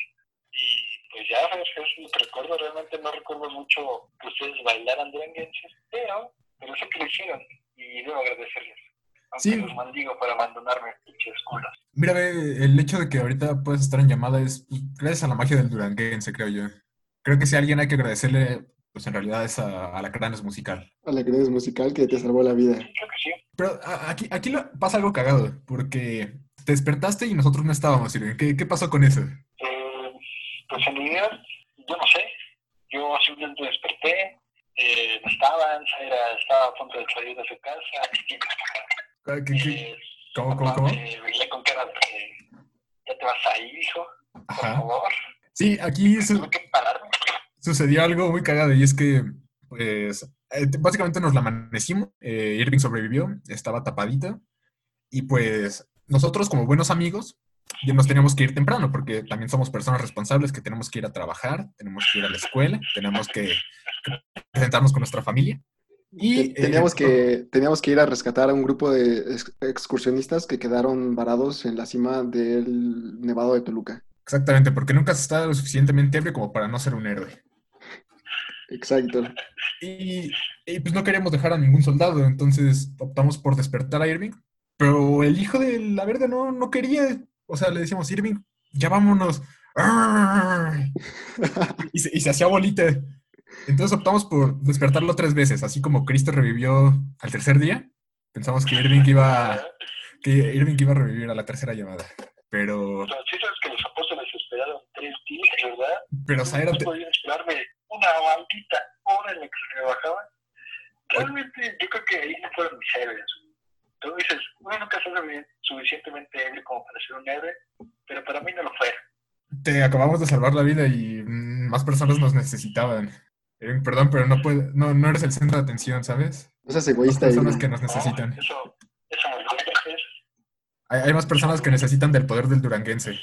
Y pues ya, es, es lo que recuerdo. Realmente no recuerdo mucho que ustedes bailaran duranguenses, pero, pero sé que lo hicieron y debo agradecerles. Aunque Sí. los maldigo por abandonarme, pinches culos. Mira, ve, el hecho de que ahorita puedas estar en llamada es pues, gracias a la magia del duranguense, creo yo. Creo que si a alguien hay que agradecerle, pues en realidad es a, a la Cranes musical. A la crees musical que te salvó la vida. Sí, creo que sí. Pero a- aquí, aquí lo- pasa algo cagado, porque te despertaste y nosotros no estábamos, Irving. ¿Qué, qué pasó con eso? Eh, pues en realidad, yo no sé. Yo simplemente desperté, eh, no estaban, Zaira estaba a punto de salir de su casa. ¿Qué- qué- Eh, ¿Cómo, cómo, cómo? Me veía con cara de, ya te vas a ir, hijo, por Ajá. favor. Sí, aquí su- que sucedió algo muy cagado y es que, pues, eh, básicamente nos la amanecimos. eh, Irving sobrevivió, estaba tapadita y pues nosotros como buenos amigos ya nos teníamos que ir temprano porque también somos personas responsables que tenemos que ir a trabajar, tenemos que ir a la escuela, tenemos que presentarnos con nuestra familia. Y Te- teníamos, eh, que, teníamos que ir a rescatar a un grupo de ex- excursionistas que quedaron varados en la cima del Nevado de Toluca. Exactamente, porque nunca has estado lo suficientemente ebrio como para no ser un héroe. Exacto. Y, y, pues no queríamos dejar a ningún soldado, entonces optamos por despertar a Irving. Pero el hijo de la verga no, no quería. O sea, le decíamos, Irving, ya vámonos. Y se, y se hacía bolita. Entonces optamos por despertarlo tres veces, así como Cristo revivió al tercer día. Pensamos que Irving iba, que Irving iba a revivir a la tercera llamada. Pero, sí sabes que los apóstoles esperaron tres días, ¿verdad? pero Zaira, no podían esperarme una maldita hora en la que se me bajaban. Realmente yo creo que ahí no fueron mis héroes. Tú dices, uno nunca se suficientemente ebrio como para ser un héroe, pero para mí no lo fue. te acabamos de salvar la vida y mm, más personas nos necesitaban. Irving, perdón, pero no, puede, no, no eres el centro de atención, ¿sabes? No seas Hay más egoísta, personas Irving. que nos No, necesitan. Eso, eso me. Hay, hay más personas que necesitan del poder del duranguense.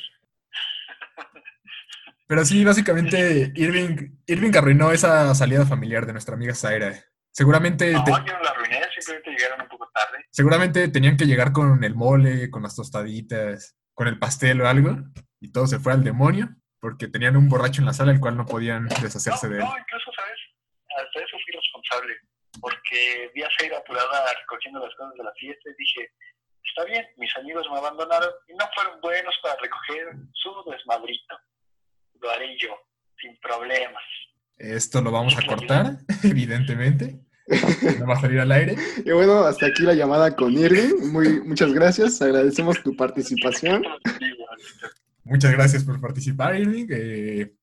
Pero sí, básicamente Irving, Irving arruinó esa salida familiar de nuestra amiga Zaira. Seguramente, No, te- yo no la arruiné, simplemente llegaron un poco tarde. seguramente tenían que llegar con el mole, con las tostaditas, con el pastel o algo, y todo se fue al demonio, porque tenían un borracho en la sala el cual no podían deshacerse no, de él. no, incluso, ¿sabes? Hasta eso fui responsable, porque vi a Zaira apurada recogiendo las cosas de la fiesta y dije, está bien, mis amigos me abandonaron y no fueron buenos para recoger su desmadrito. Lo haré yo, sin problemas. Esto lo vamos a cortar, evidentemente. No va a salir al aire. Y bueno, hasta aquí la llamada con Irving. Muy, muchas gracias. Agradecemos tu participación. Muchas gracias por participar, Irving. Eh,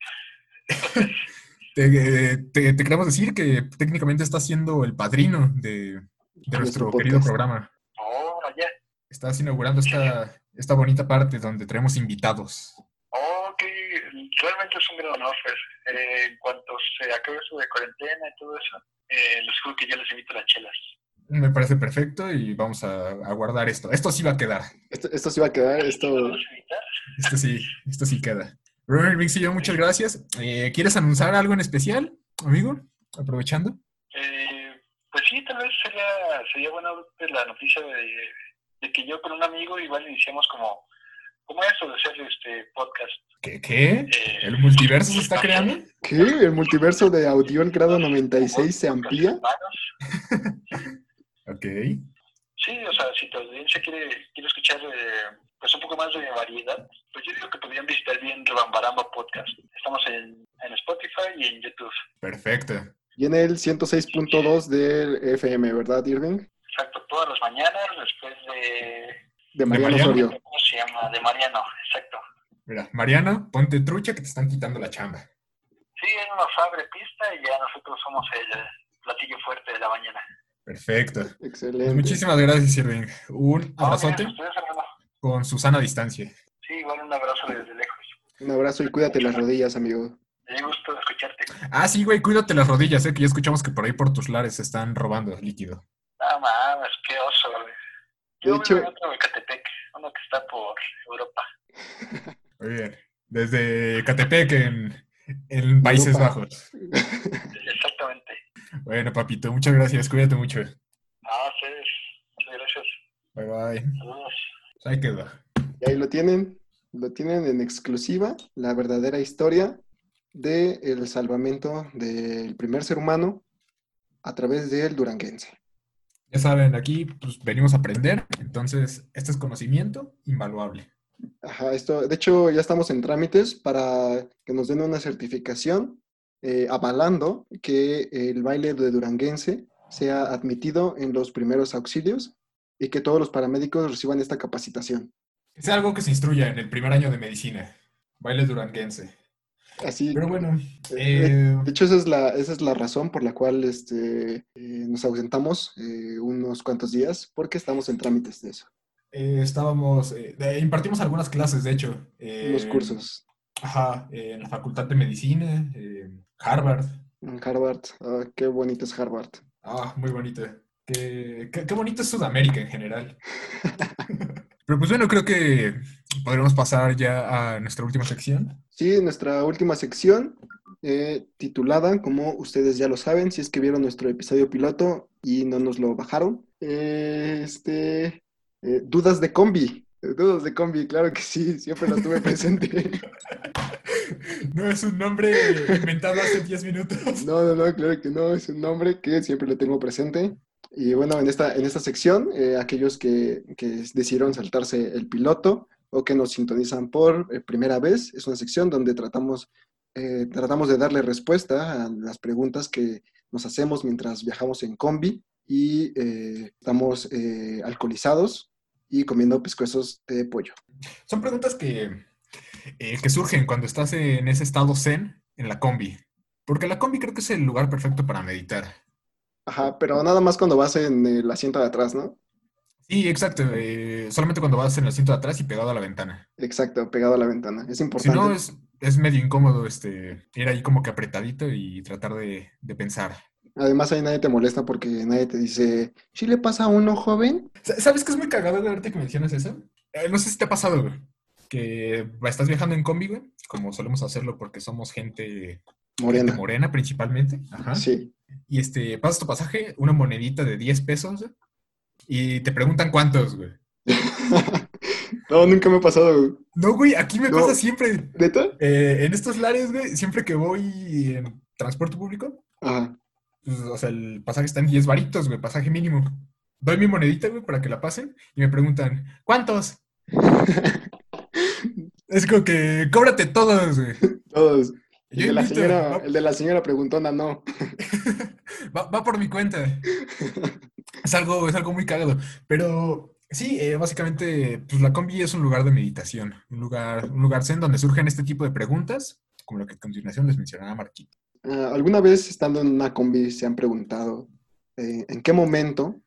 te, te- te queremos decir que técnicamente estás siendo el padrino de, de nuestro Nuestro querido programa. Oh, ya. Estás inaugurando esta, esta bonita parte donde traemos invitados. Oh, que realmente es un gran honor, pues. Eh, en cuanto se acabe eso de cuarentena y todo eso, eh, les juro que yo les invito a las chelas. Me parece perfecto y vamos a, a guardar esto. Esto sí va a quedar. Esto, esto sí va a quedar. Esto. Esto sí, esto sí queda. Robert Vixillo, muchas gracias. Eh, ¿Quieres anunciar algo en especial, amigo? Aprovechando. Eh, Pues sí, tal vez sería, sería buena la noticia de, de que yo con un amigo igual iniciamos como, como eso de hacer este podcast. ¿Qué? ¿Qué? Eh, ¿El multiverso se está creando? ¿Qué? ¿El multiverso de audio el grado 96 se amplía? Ok. Sí, o sea, si tu audiencia quiere, quiere escuchar eh, pues un poco más de variedad, pues yo digo que podrían visitar bien Rebambaramba Podcast. Estamos en, en Spotify y en YouTube. Perfecto. Y en el 106.2 del FM, ¿verdad, Irving? Exacto, todas las mañanas después de... De Mariano Mariano? Osorio. ¿Cómo se llama? De Mariano, exacto. Mira, Mariana, ponte trucha que te están quitando la chamba. Sí, él nos abre pista y ya nosotros somos el platillo fuerte de la mañana. Perfecto. Pues Excelente. muchísimas gracias, Irving. Un abrazote hermano. Con Susana a distancia. Sí, igual un abrazo desde lejos. Un abrazo y cuídate las rodillas, amigo. Me gusto escucharte. Ah, sí, güey, cuídate las rodillas, eh, que ya escuchamos que por ahí por tus lares se están robando líquido. Ah, mames, qué oso, güey. De Yo hecho- vivo en otro de Catepec, uno que está por Europa. Muy bien. Desde Catepec, en, en Países Europa. Bajos. Exactamente. Bueno, papito, muchas gracias. Cuídate mucho. Ah, ustedes. Muchas gracias. Bye, bye. Saludos. Ahí quedó. Y ahí lo tienen, lo tienen en exclusiva, la verdadera historia del salvamento del primer ser humano a través del duranguense. Ya saben, aquí pues, venimos a aprender, entonces este es conocimiento invaluable. Ajá, esto, de hecho, ya estamos en trámites para que nos den una certificación eh, avalando que el baile de duranguense sea admitido en los primeros auxilios y que todos los paramédicos reciban esta capacitación. Es algo que se instruya en el primer año de medicina. Baile duranguense. Así, Pero bueno, Eh, eh, De hecho, esa es la, esa es la razón por la cual este, eh, nos ausentamos eh, unos cuantos días, porque estamos en trámites de eso, estábamos, de- impartimos algunas clases, de hecho. unos cursos Ajá, en la Facultad de Medicina, Harvard. en Harvard. Ah, qué bonito es Harvard. Ah, muy bonito. Qué, qué, qué bonito es Sudamérica en general. Pero pues bueno, creo que podremos pasar ya a nuestra última sección. Sí, nuestra última sección, eh, titulada, como ustedes ya lo saben, si es que vieron nuestro episodio piloto y no nos lo bajaron, eh, este, eh, dudas de combi. Dudas de combi, claro que sí, siempre las tuve presente. No es un nombre inventado hace 10 minutos. No, no, no, claro que no, es un nombre que siempre lo tengo presente. Y bueno, en esta, en esta sección, eh, aquellos que, que decidieron saltarse el piloto o que nos sintonizan por eh, primera vez, es una sección donde tratamos, eh, tratamos de darle respuesta a las preguntas que nos hacemos mientras viajamos en combi y eh, estamos eh, alcoholizados y comiendo pescuezos de pollo. Son preguntas que, eh, que surgen cuando estás en ese estado zen en la combi. Porque la combi creo que es el lugar perfecto para meditar. Ajá, pero nada más cuando vas en el asiento de atrás, ¿no? Sí, exacto. eh, solamente cuando vas en el asiento de atrás y pegado a la ventana. Exacto, pegado a la ventana. Es Si importante. no, es, es medio incómodo este, ir ahí como que apretadito y tratar de, de pensar. Además, ahí nadie te molesta porque nadie te dice, ¿sí le pasa a uno joven? Sa- ¿Sabes qué es muy cagado de ahorita que mencionas eso? Eh, no sé si te ha pasado, güey. Que estás viajando en combi, güey, como solemos hacerlo porque somos gente, gente Morena. morena principalmente. Ajá. Sí. Y este, pasas tu pasaje, una monedita de 10 pesos, y te preguntan cuántos, güey. no, nunca me ha pasado. güey. No, güey, aquí me No. pasa siempre. ¿Neta? Eh, en estos lares, güey, siempre que voy en transporte público, Ajá. pues, o sea, el pasaje está en 10 varitos, güey, pasaje mínimo. Doy mi monedita, güey, para que la pasen y me preguntan, ¿cuántos? Es como que cóbrate todos, güey. Todos. El de, la señora, el de la señora preguntona, no. va- va por mi cuenta. Es algo, es algo muy cagado. Pero sí, eh, básicamente, pues la combi es un lugar de meditación, un lugar, un lugar zen donde surgen este tipo de preguntas, como lo que a continuación les mencionaba Marquito. Ah, ¿Alguna vez estando en una combi se han preguntado eh, en qué momento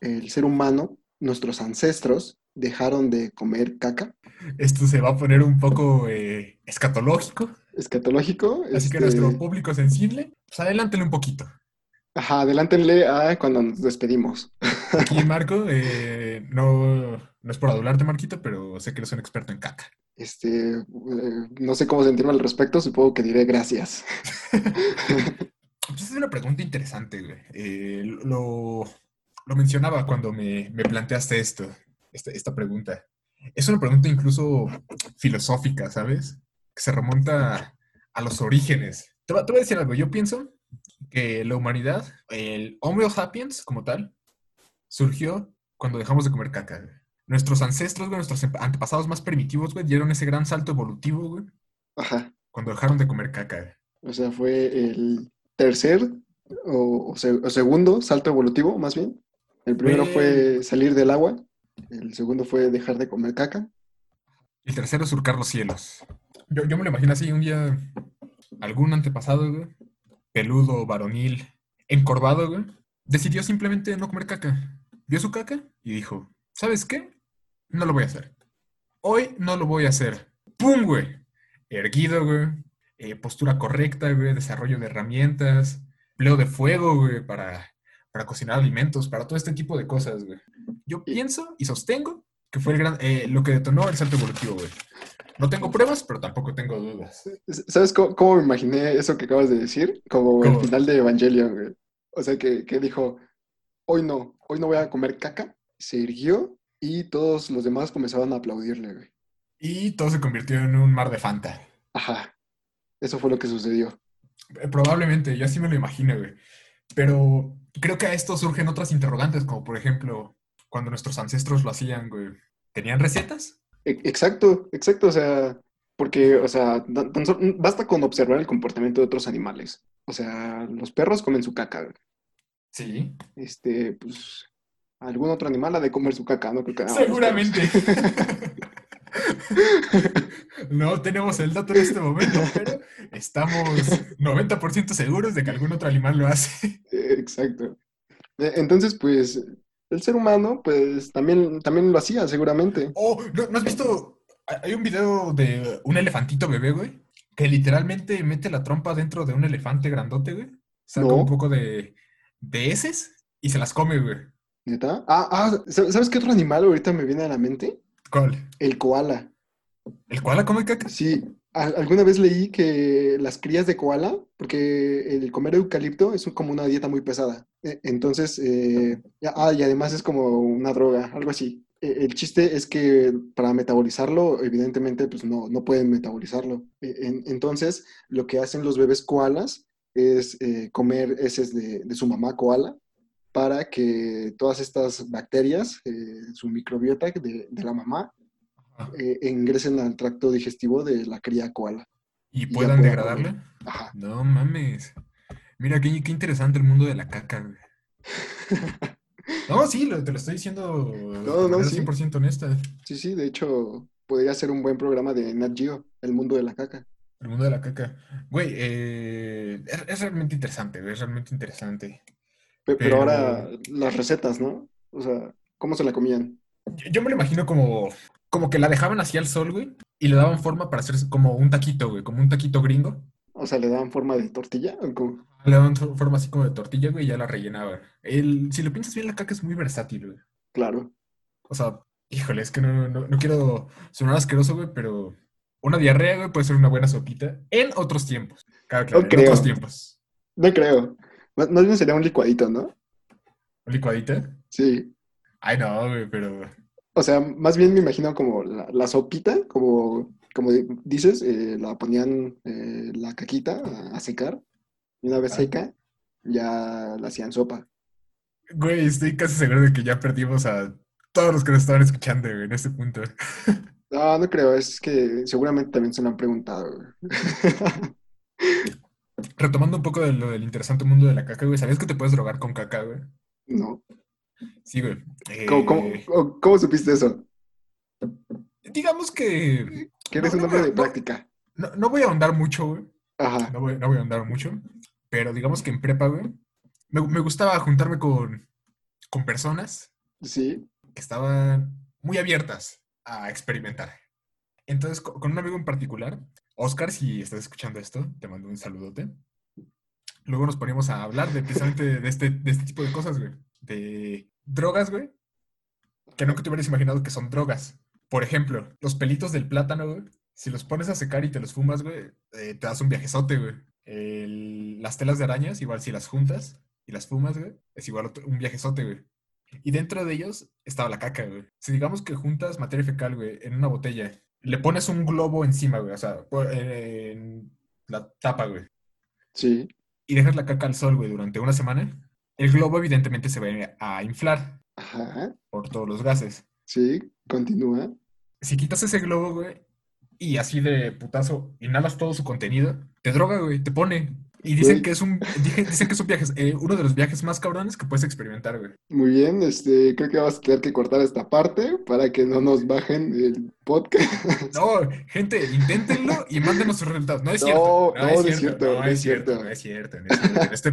el ser humano, nuestros ancestros, dejaron de comer caca? Esto se va a poner un poco eh, escatológico, Escatológico. así que este, nuestro público sensible, pues adelántele un poquito. Ajá, adelántenle a cuando nos despedimos. Aquí Marco, eh, no, no es por adularte, Marquito, pero sé que eres un experto en caca. Este, eh, no sé cómo sentirme al respecto, supongo que diré gracias. Esa es una pregunta interesante, güey. Eh, lo, lo mencionaba cuando me, me planteaste esto, esta, esta pregunta. Es una pregunta incluso filosófica, ¿sabes? Que se remonta a los orígenes. Te, te voy a decir algo. Yo pienso que la humanidad, el Homo sapiens como tal, surgió cuando dejamos de comer caca. Nuestros ancestros, güey, nuestros antepasados más primitivos, güey, dieron ese gran salto evolutivo, güey, Ajá. cuando dejaron de comer caca. güey. O sea, fue el tercer o, o se- o segundo salto evolutivo, más bien. El primero Fue- fue salir del agua. El segundo fue dejar de comer caca. El tercero, surcar los cielos. Yo, yo me lo imagino así, un día, algún antepasado, güey, peludo, varonil, encorvado, güey, decidió simplemente no comer caca. Vio su caca y dijo, ¿sabes qué? No lo voy a hacer. Hoy no lo voy a hacer. ¡Pum, güey! Erguido, güey. eh, postura correcta, güey. Desarrollo de herramientas. Empleo de fuego, güey, para, para cocinar alimentos, para todo este tipo de cosas, güey. Yo pienso y sostengo que fue el gran, eh, lo que detonó el salto evolutivo, güey. No tengo pruebas, pero tampoco tengo dudas. ¿Sabes cómo, cómo me imaginé eso que acabas de decir? Como el final de Evangelion, güey. O sea, que, que dijo, hoy no, hoy no voy a comer caca. Se irguió y todos los demás comenzaban a aplaudirle, güey. Y todo se convirtió en un mar de Fanta. Ajá. Eso fue lo que sucedió. Eh, Probablemente, yo así me lo imagino, güey. Pero creo que a esto surgen otras interrogantes, como por ejemplo, cuando nuestros ancestros lo hacían, güey. ¿Tenían recetas? E- Exacto, exacto, o sea, porque, o sea, basta con observar el comportamiento de otros animales. O sea, los perros comen su caca. Sí. Este, pues, algún otro animal ha de comer su caca, ¿no? Creo que más los Seguramente. No tenemos el dato en este momento, pero estamos 90% seguros de que algún otro animal lo hace. Exacto. Eh, Entonces, pues, el ser humano, pues, también, también lo hacía, seguramente. Oh, ¿no, no has visto? Hay un video de un elefantito bebé, güey, que literalmente mete la trompa dentro de un elefante grandote, güey. Saca No. un poco de, de heces y se las come, güey. ¿Neta? Ah, ah, ¿sab- ¿sabes qué otro animal ahorita me viene a la mente? ¿Cuál? El koala. ¿El koala come caca? Sí, alguna vez leí que las crías de koala, porque el comer eucalipto es como una dieta muy pesada. E- Entonces, eh, ah, y además es como una droga, algo así. E- El chiste es que para metabolizarlo, evidentemente, pues no, no pueden metabolizarlo. E- en- Entonces, lo que hacen los bebés koalas es eh, comer heces de, de su mamá koala para que todas estas bacterias, eh, su microbiota de, de la mamá, eh, ingresen al tracto digestivo de la cría koala. ¿Y puedan. Ajá. No mames. Mira, qué, qué interesante el mundo de la caca, güey. No, sí, lo- te lo estoy diciendo de no, manera sí. 100% honesta. Sí, sí, de hecho, podría ser un buen programa de Nat Geo, el mundo de la caca. El mundo de la caca. Güey, eh, es, es realmente interesante, es realmente interesante. Pe- Pero, Pero- ahora las recetas, ¿no? O sea, ¿cómo se la comían? Yo, yo me lo imagino como, como que la dejaban así al sol, güey, y le daban forma para hacer como un taquito, güey, como un taquito gringo. O sea, ¿le daban forma de tortilla? ¿O cómo? Le daban forma así como de tortilla, güey, y ya la rellenaban. El, si lo piensas bien, la caca es muy versátil, güey. Claro. O sea, híjole, es que no, no, no quiero sonar asqueroso, güey, pero una diarrea, güey, puede ser una buena sopita en otros tiempos. Claro, claro, No en creo. otros tiempos. No creo. Más, más bien sería un licuadito, ¿no? ¿Un licuadita? Sí. Ay, no, güey, pero... O sea, más bien me imagino como la, la sopita, como, como dices, eh, la ponían eh, la caquita a, a secar, y una vez Ah. seca, ya la hacían sopa. Güey, estoy casi seguro de que ya perdimos a todos los que nos estaban escuchando, güey, en este punto. No, no creo, es que seguramente también se lo han preguntado. güey. Retomando un poco de lo del interesante mundo de la caca, güey, ¿sabías que te puedes drogar con caca, güey? No. Sí, güey. ¿Cómo, cómo- Eh, cómo- cómo supiste eso? Digamos que... Que eres no, un no, hombre de práctica. No, no voy a ahondar mucho, güey. Ajá. No voy, no voy a ahondar mucho. Pero digamos que en prepa, güey, me, me gustaba juntarme con, con personas Sí. que estaban muy abiertas a experimentar. Entonces, co- con un amigo en particular, Oscar, si estás escuchando esto, te mando un saludote. Luego nos ponemos a hablar de precisamente de este, de este tipo de cosas, güey. De drogas, güey. Que nunca te hubieras imaginado que son drogas. Por ejemplo, los pelitos del plátano, güey. Si los pones a secar y te los fumas, güey, eh, te das un viajezote, güey. el- las telas de arañas, igual si las juntas y las fumas, güey, es igual otro- un viajezote, güey. Y dentro de ellos estaba la caca, güey. Si digamos que juntas materia fecal, güey, en una botella, le pones un globo encima, güey, o sea, en la tapa, güey, Sí. y dejas la caca al sol, güey, durante una semana, el globo evidentemente se va a inflar Ajá. por todos los gases. Sí. Continúa. Si quitas ese globo, güey, y así de putazo inhalas todo su contenido, te droga, güey, te pone. Y dicen Güey. que es un, dicen que es un viaje, eh, uno de los viajes más cabrones que puedes experimentar, güey. Muy bien, este, creo que vamos a tener que cortar esta parte para que no nos bajen el podcast. No, gente, inténtenlo y mándenos sus resultados. No es cierto. no, no es cierto, No no es es cierto. cierto. No es cierto. no es cierto. En este,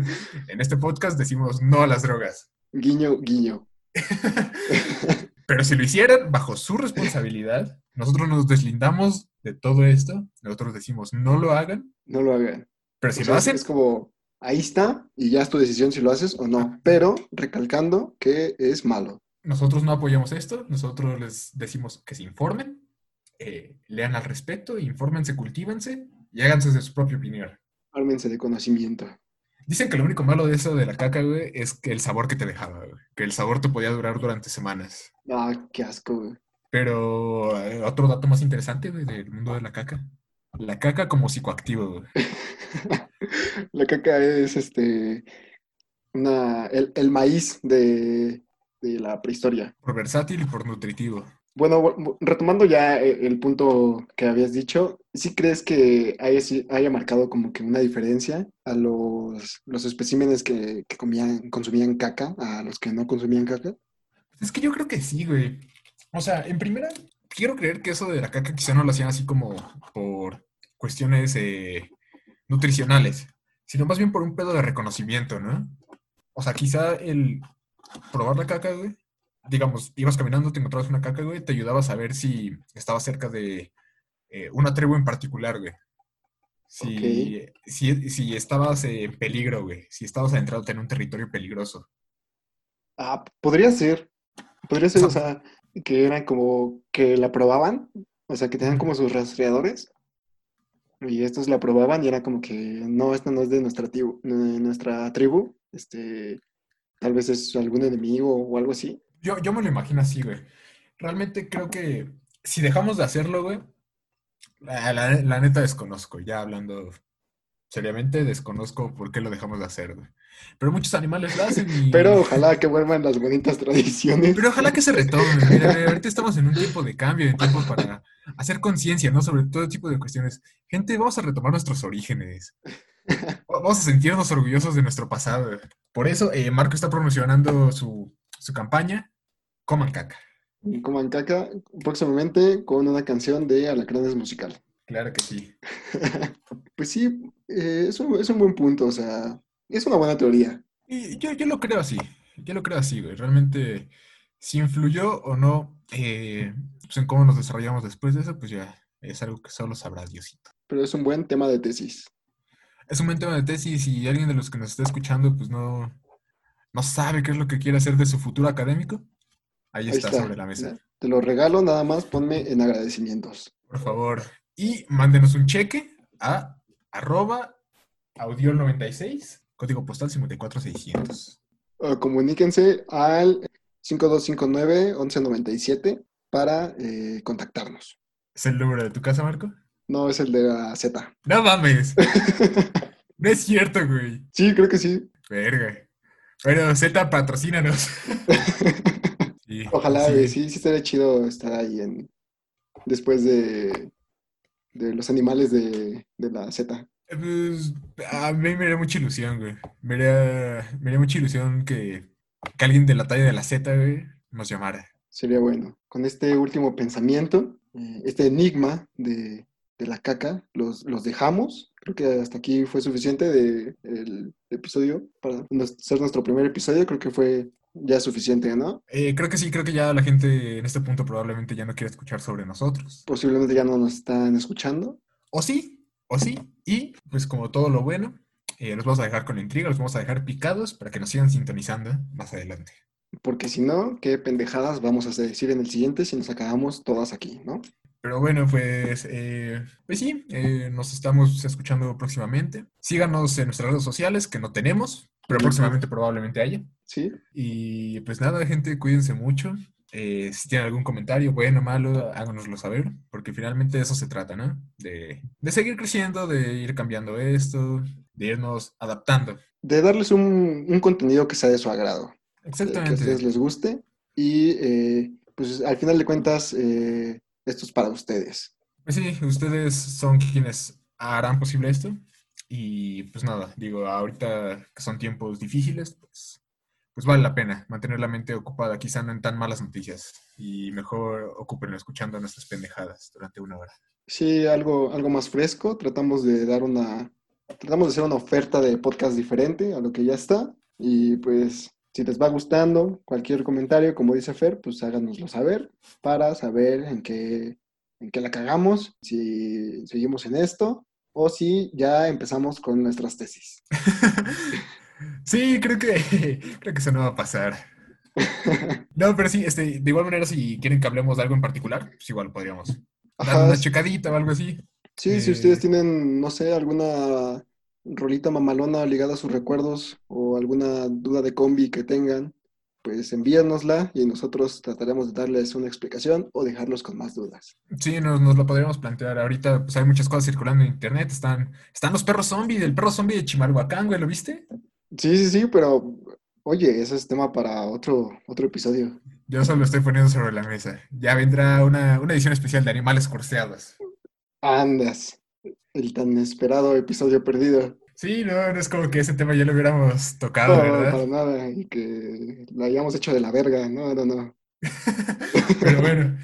en este podcast decimos no a las drogas. Guiño, guiño. Pero si lo hicieran bajo su responsabilidad, nosotros nos deslindamos de todo esto. Nosotros decimos no lo hagan. No lo hagan. Pero si O sea, lo es- hacen, Es como, ahí está, y ya es tu decisión si lo haces o no. Pero recalcando que es malo. nosotros no apoyamos esto. Nosotros les decimos que se informen, eh, lean al respecto, infórmense, cultívense y háganse de su propia opinión. Ármense de conocimiento. Dicen que lo único malo de eso de la caca, güey, es que el sabor que te dejaba, güey. Que el sabor te podía durar durante semanas. Ah, qué asco, güey. Pero eh, otro dato más interesante, güey, del mundo de la caca. La caca como psicoactivo. La caca es este una, el, el maíz de, de la prehistoria. Por versátil y por nutritivo. Bueno, bu- retomando ya eh, el punto que habías dicho, ¿sí crees que haya, haya marcado como que una diferencia a los, los especímenes que, que comían, consumían caca a los que no consumían caca? Es que yo creo que sí, güey. O sea, en primera, quiero creer que eso de la caca quizá no lo hacían así como por cuestiones eh, nutricionales, sino más bien por un pedo de reconocimiento, ¿no? O sea, quizá el probar la caca, güey, digamos, ibas caminando, te encontrabas una caca, güey, te ayudaba a saber si estabas cerca de eh, una tribu en particular, güey. Si, si, si estabas en peligro, güey, si estabas adentrado en un territorio peligroso. Ah, podría ser, podría ser, O sea, que eran como que la probaban, o sea, que tenían como sus rastreadores y estos la probaban y era como que no, esta no es de nuestra tribu, de nuestra tribu, este, tal vez es algún enemigo o algo así. Yo, yo me lo imagino así, güey. Realmente creo que si dejamos de hacerlo, güey, la, la- la neta desconozco, ya hablando seriamente, desconozco por qué lo dejamos de hacer, güey. Pero muchos animales lo hacen y... Pero ojalá que vuelvan las bonitas tradiciones. Pero ojalá que se retome. Mira, mira, ahorita estamos en un tiempo de cambio, en tiempo para hacer conciencia, ¿no? Sobre todo tipo de cuestiones. Gente, vamos a retomar nuestros orígenes. Vamos a sentirnos orgullosos de nuestro pasado. Por eso, eh, Marco está promocionando su, su campaña, Coman Caca. Coman caca próximamente con una canción de Alacranes Musical. Claro que sí. Pues sí, eh, es un, es un buen punto, o sea, es una buena teoría. Y yo, yo lo creo así. Yo lo creo así, güey. Realmente, si influyó o no eh, pues en cómo nos desarrollamos después de eso, pues ya es algo que solo sabrá Diosito. Pero es un buen tema de tesis. Es un buen tema de tesis y alguien de los que nos está escuchando, pues no, no sabe qué es lo que quiere hacer de su futuro académico. Ahí Ahí está, sobre la mesa. Te lo regalo, nada más ponme en agradecimientos. Por favor. Y mándenos un cheque a arroba audio96, código postal 54600. Uh, comuníquense al 5259-1197 para eh, contactarnos. ¿Es el número de tu casa, Marco? No es el de la Z. No mames. No es cierto, güey. sí, creo que sí. Verga. Bueno, Z, patrocínanos. Sí, Ojalá, sí. güey, sí, sí estaría chido estar ahí en, después de, de los animales de, de la Z. Pues, a mí me haría mucha ilusión, güey. Me haría, me haría mucha ilusión que, que alguien de la talla de la Z, güey, nos llamara. Sería bueno. Con este último pensamiento, eh, este enigma de, de la caca, los, los dejamos. Creo que hasta aquí fue suficiente de, el episodio para ser nuestro primer episodio. Creo que fue ya suficiente, ¿no? Eh, creo que sí, creo que ya la gente en este punto probablemente ya no quiere escuchar sobre nosotros. Posiblemente ya no nos están escuchando. O sí, o sí. Y pues como todo lo bueno, eh, los vamos a dejar con la intriga, los vamos a dejar picados para que nos sigan sintonizando más adelante. Porque si no, qué pendejadas vamos a decir en el siguiente si nos acabamos todas aquí, ¿no? Pero bueno, pues, eh, pues sí, eh, nos estamos escuchando próximamente. Síganos en nuestras redes sociales, que no tenemos, pero próximamente probablemente haya. Sí. Y pues nada, gente, cuídense mucho. Eh, si tienen algún comentario, bueno o malo, háganoslo saber, porque finalmente de eso se trata, ¿no? De, de seguir creciendo, de ir cambiando esto, de irnos adaptando. De darles un, un contenido que sea de su agrado. Que a Exactamente. ustedes les guste. Y eh, pues al final de cuentas, eh, esto es para ustedes. Pues sí, ustedes son quienes harán posible esto. Y pues nada, digo, ahorita que son tiempos difíciles, pues, pues vale la pena mantener la mente ocupada, quizá no en tan malas noticias. Y mejor ocúpenlo escuchando nuestras pendejadas durante una hora. Sí, algo, algo más fresco. Tratamos de dar una, tratamos de hacer una oferta de podcast diferente a lo que ya está. Y pues, si les va gustando cualquier comentario, como dice Fer, pues háganoslo saber para saber en qué, en qué la cagamos, si seguimos en esto o si ya empezamos con nuestras tesis. Sí, creo que, creo que eso no va a pasar. No, pero sí, este, de igual manera, si quieren que hablemos de algo en particular, pues igual podríamos dar Ajá, una checadita o algo así. sí, si eh, ustedes tienen, no sé, alguna rolita mamalona ligada a sus recuerdos o alguna duda de combi que tengan, pues envíanosla y nosotros trataremos de darles una explicación o dejarlos con más dudas. Sí, nos, nos lo podríamos plantear. Ahorita, pues hay muchas cosas circulando en internet. Están, están los perros zombie, del perro zombie de Chimalhuacán, güey, ¿lo viste? Sí, sí, sí, pero oye, ese es tema para otro, otro episodio. Yo solo estoy poniendo sobre la mesa. Ya vendrá una, una edición especial de animales corseados. Andas, el tan esperado episodio perdido. Sí, no, no es como que ese tema ya lo hubiéramos tocado, No, ¿verdad? para nada, y que lo hayamos hecho de la verga, no, no, no. Pero bueno,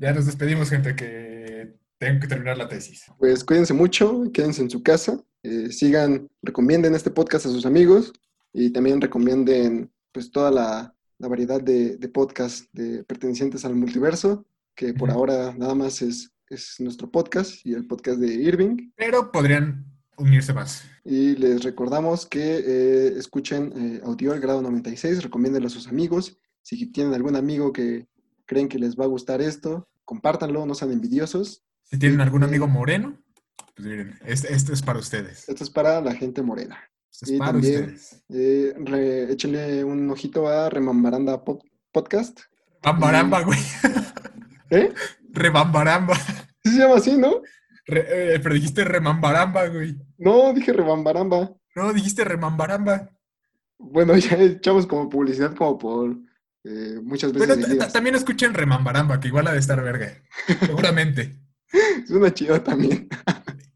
ya nos despedimos, gente, que tengo que terminar la tesis. Pues cuídense mucho, quédense en su casa, eh, sigan, recomienden este podcast a sus amigos y también recomienden pues toda la, la variedad de, de podcasts de, pertenecientes al multiverso, que por ahora nada más es, es nuestro podcast y el podcast de Irving. Pero podrían unirse más. Y les recordamos que eh, escuchen eh, Audio el grado 96, recomiéndenlo a sus amigos. Si tienen algún amigo que creen que les va a gustar esto, compártanlo, no sean envidiosos. Si tienen algún amigo moreno, pues miren, este, esto es para ustedes. Esto es para la gente morena. Esto es Y para también- ustedes. Eh, re- échenle un ojito a Remambaranda Pod- Podcast. Güey. ¿Eh? Rebambaramba. Sí se llama así, ¿no? Re- eh, pero dijiste remambaramba, güey. No, dije Rebambaramba. No, dijiste remambaramba. Bueno, ya echamos como publicidad como por eh, muchas veces Pero también escuchen remambaramba, que igual ha de estar verga. Seguramente. Suena chido también.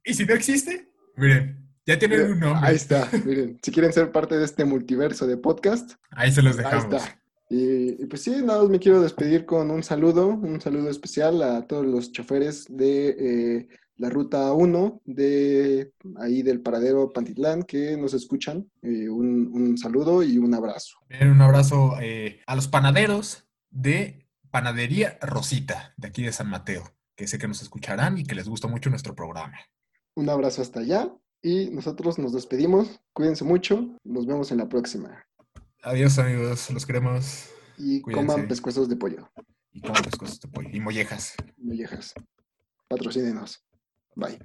Y si no existe, miren, ya tienen un nombre. Ahí está, miren. Si quieren ser parte de este multiverso de podcast, Ahí se los Ahí dejamos. está. Y, y pues sí, nada más me quiero despedir con un saludo, un saludo especial a todos los choferes de eh, la ruta 1 de ahí del paradero Pantitlán que nos escuchan. Eh, un, un saludo y un abrazo. Un abrazo eh, a los panaderos de Panadería Rosita, de aquí de San Mateo, que sé que nos escucharán y que les gusta mucho nuestro programa. Un abrazo hasta allá y nosotros nos despedimos. Cuídense mucho, nos vemos en la próxima. Adiós, amigos, los queremos. Y Cuídense. coman pescuezos de pollo, Y coman pescuezos de pollo y mollejas. mollejas. Patrocínenos. Bye.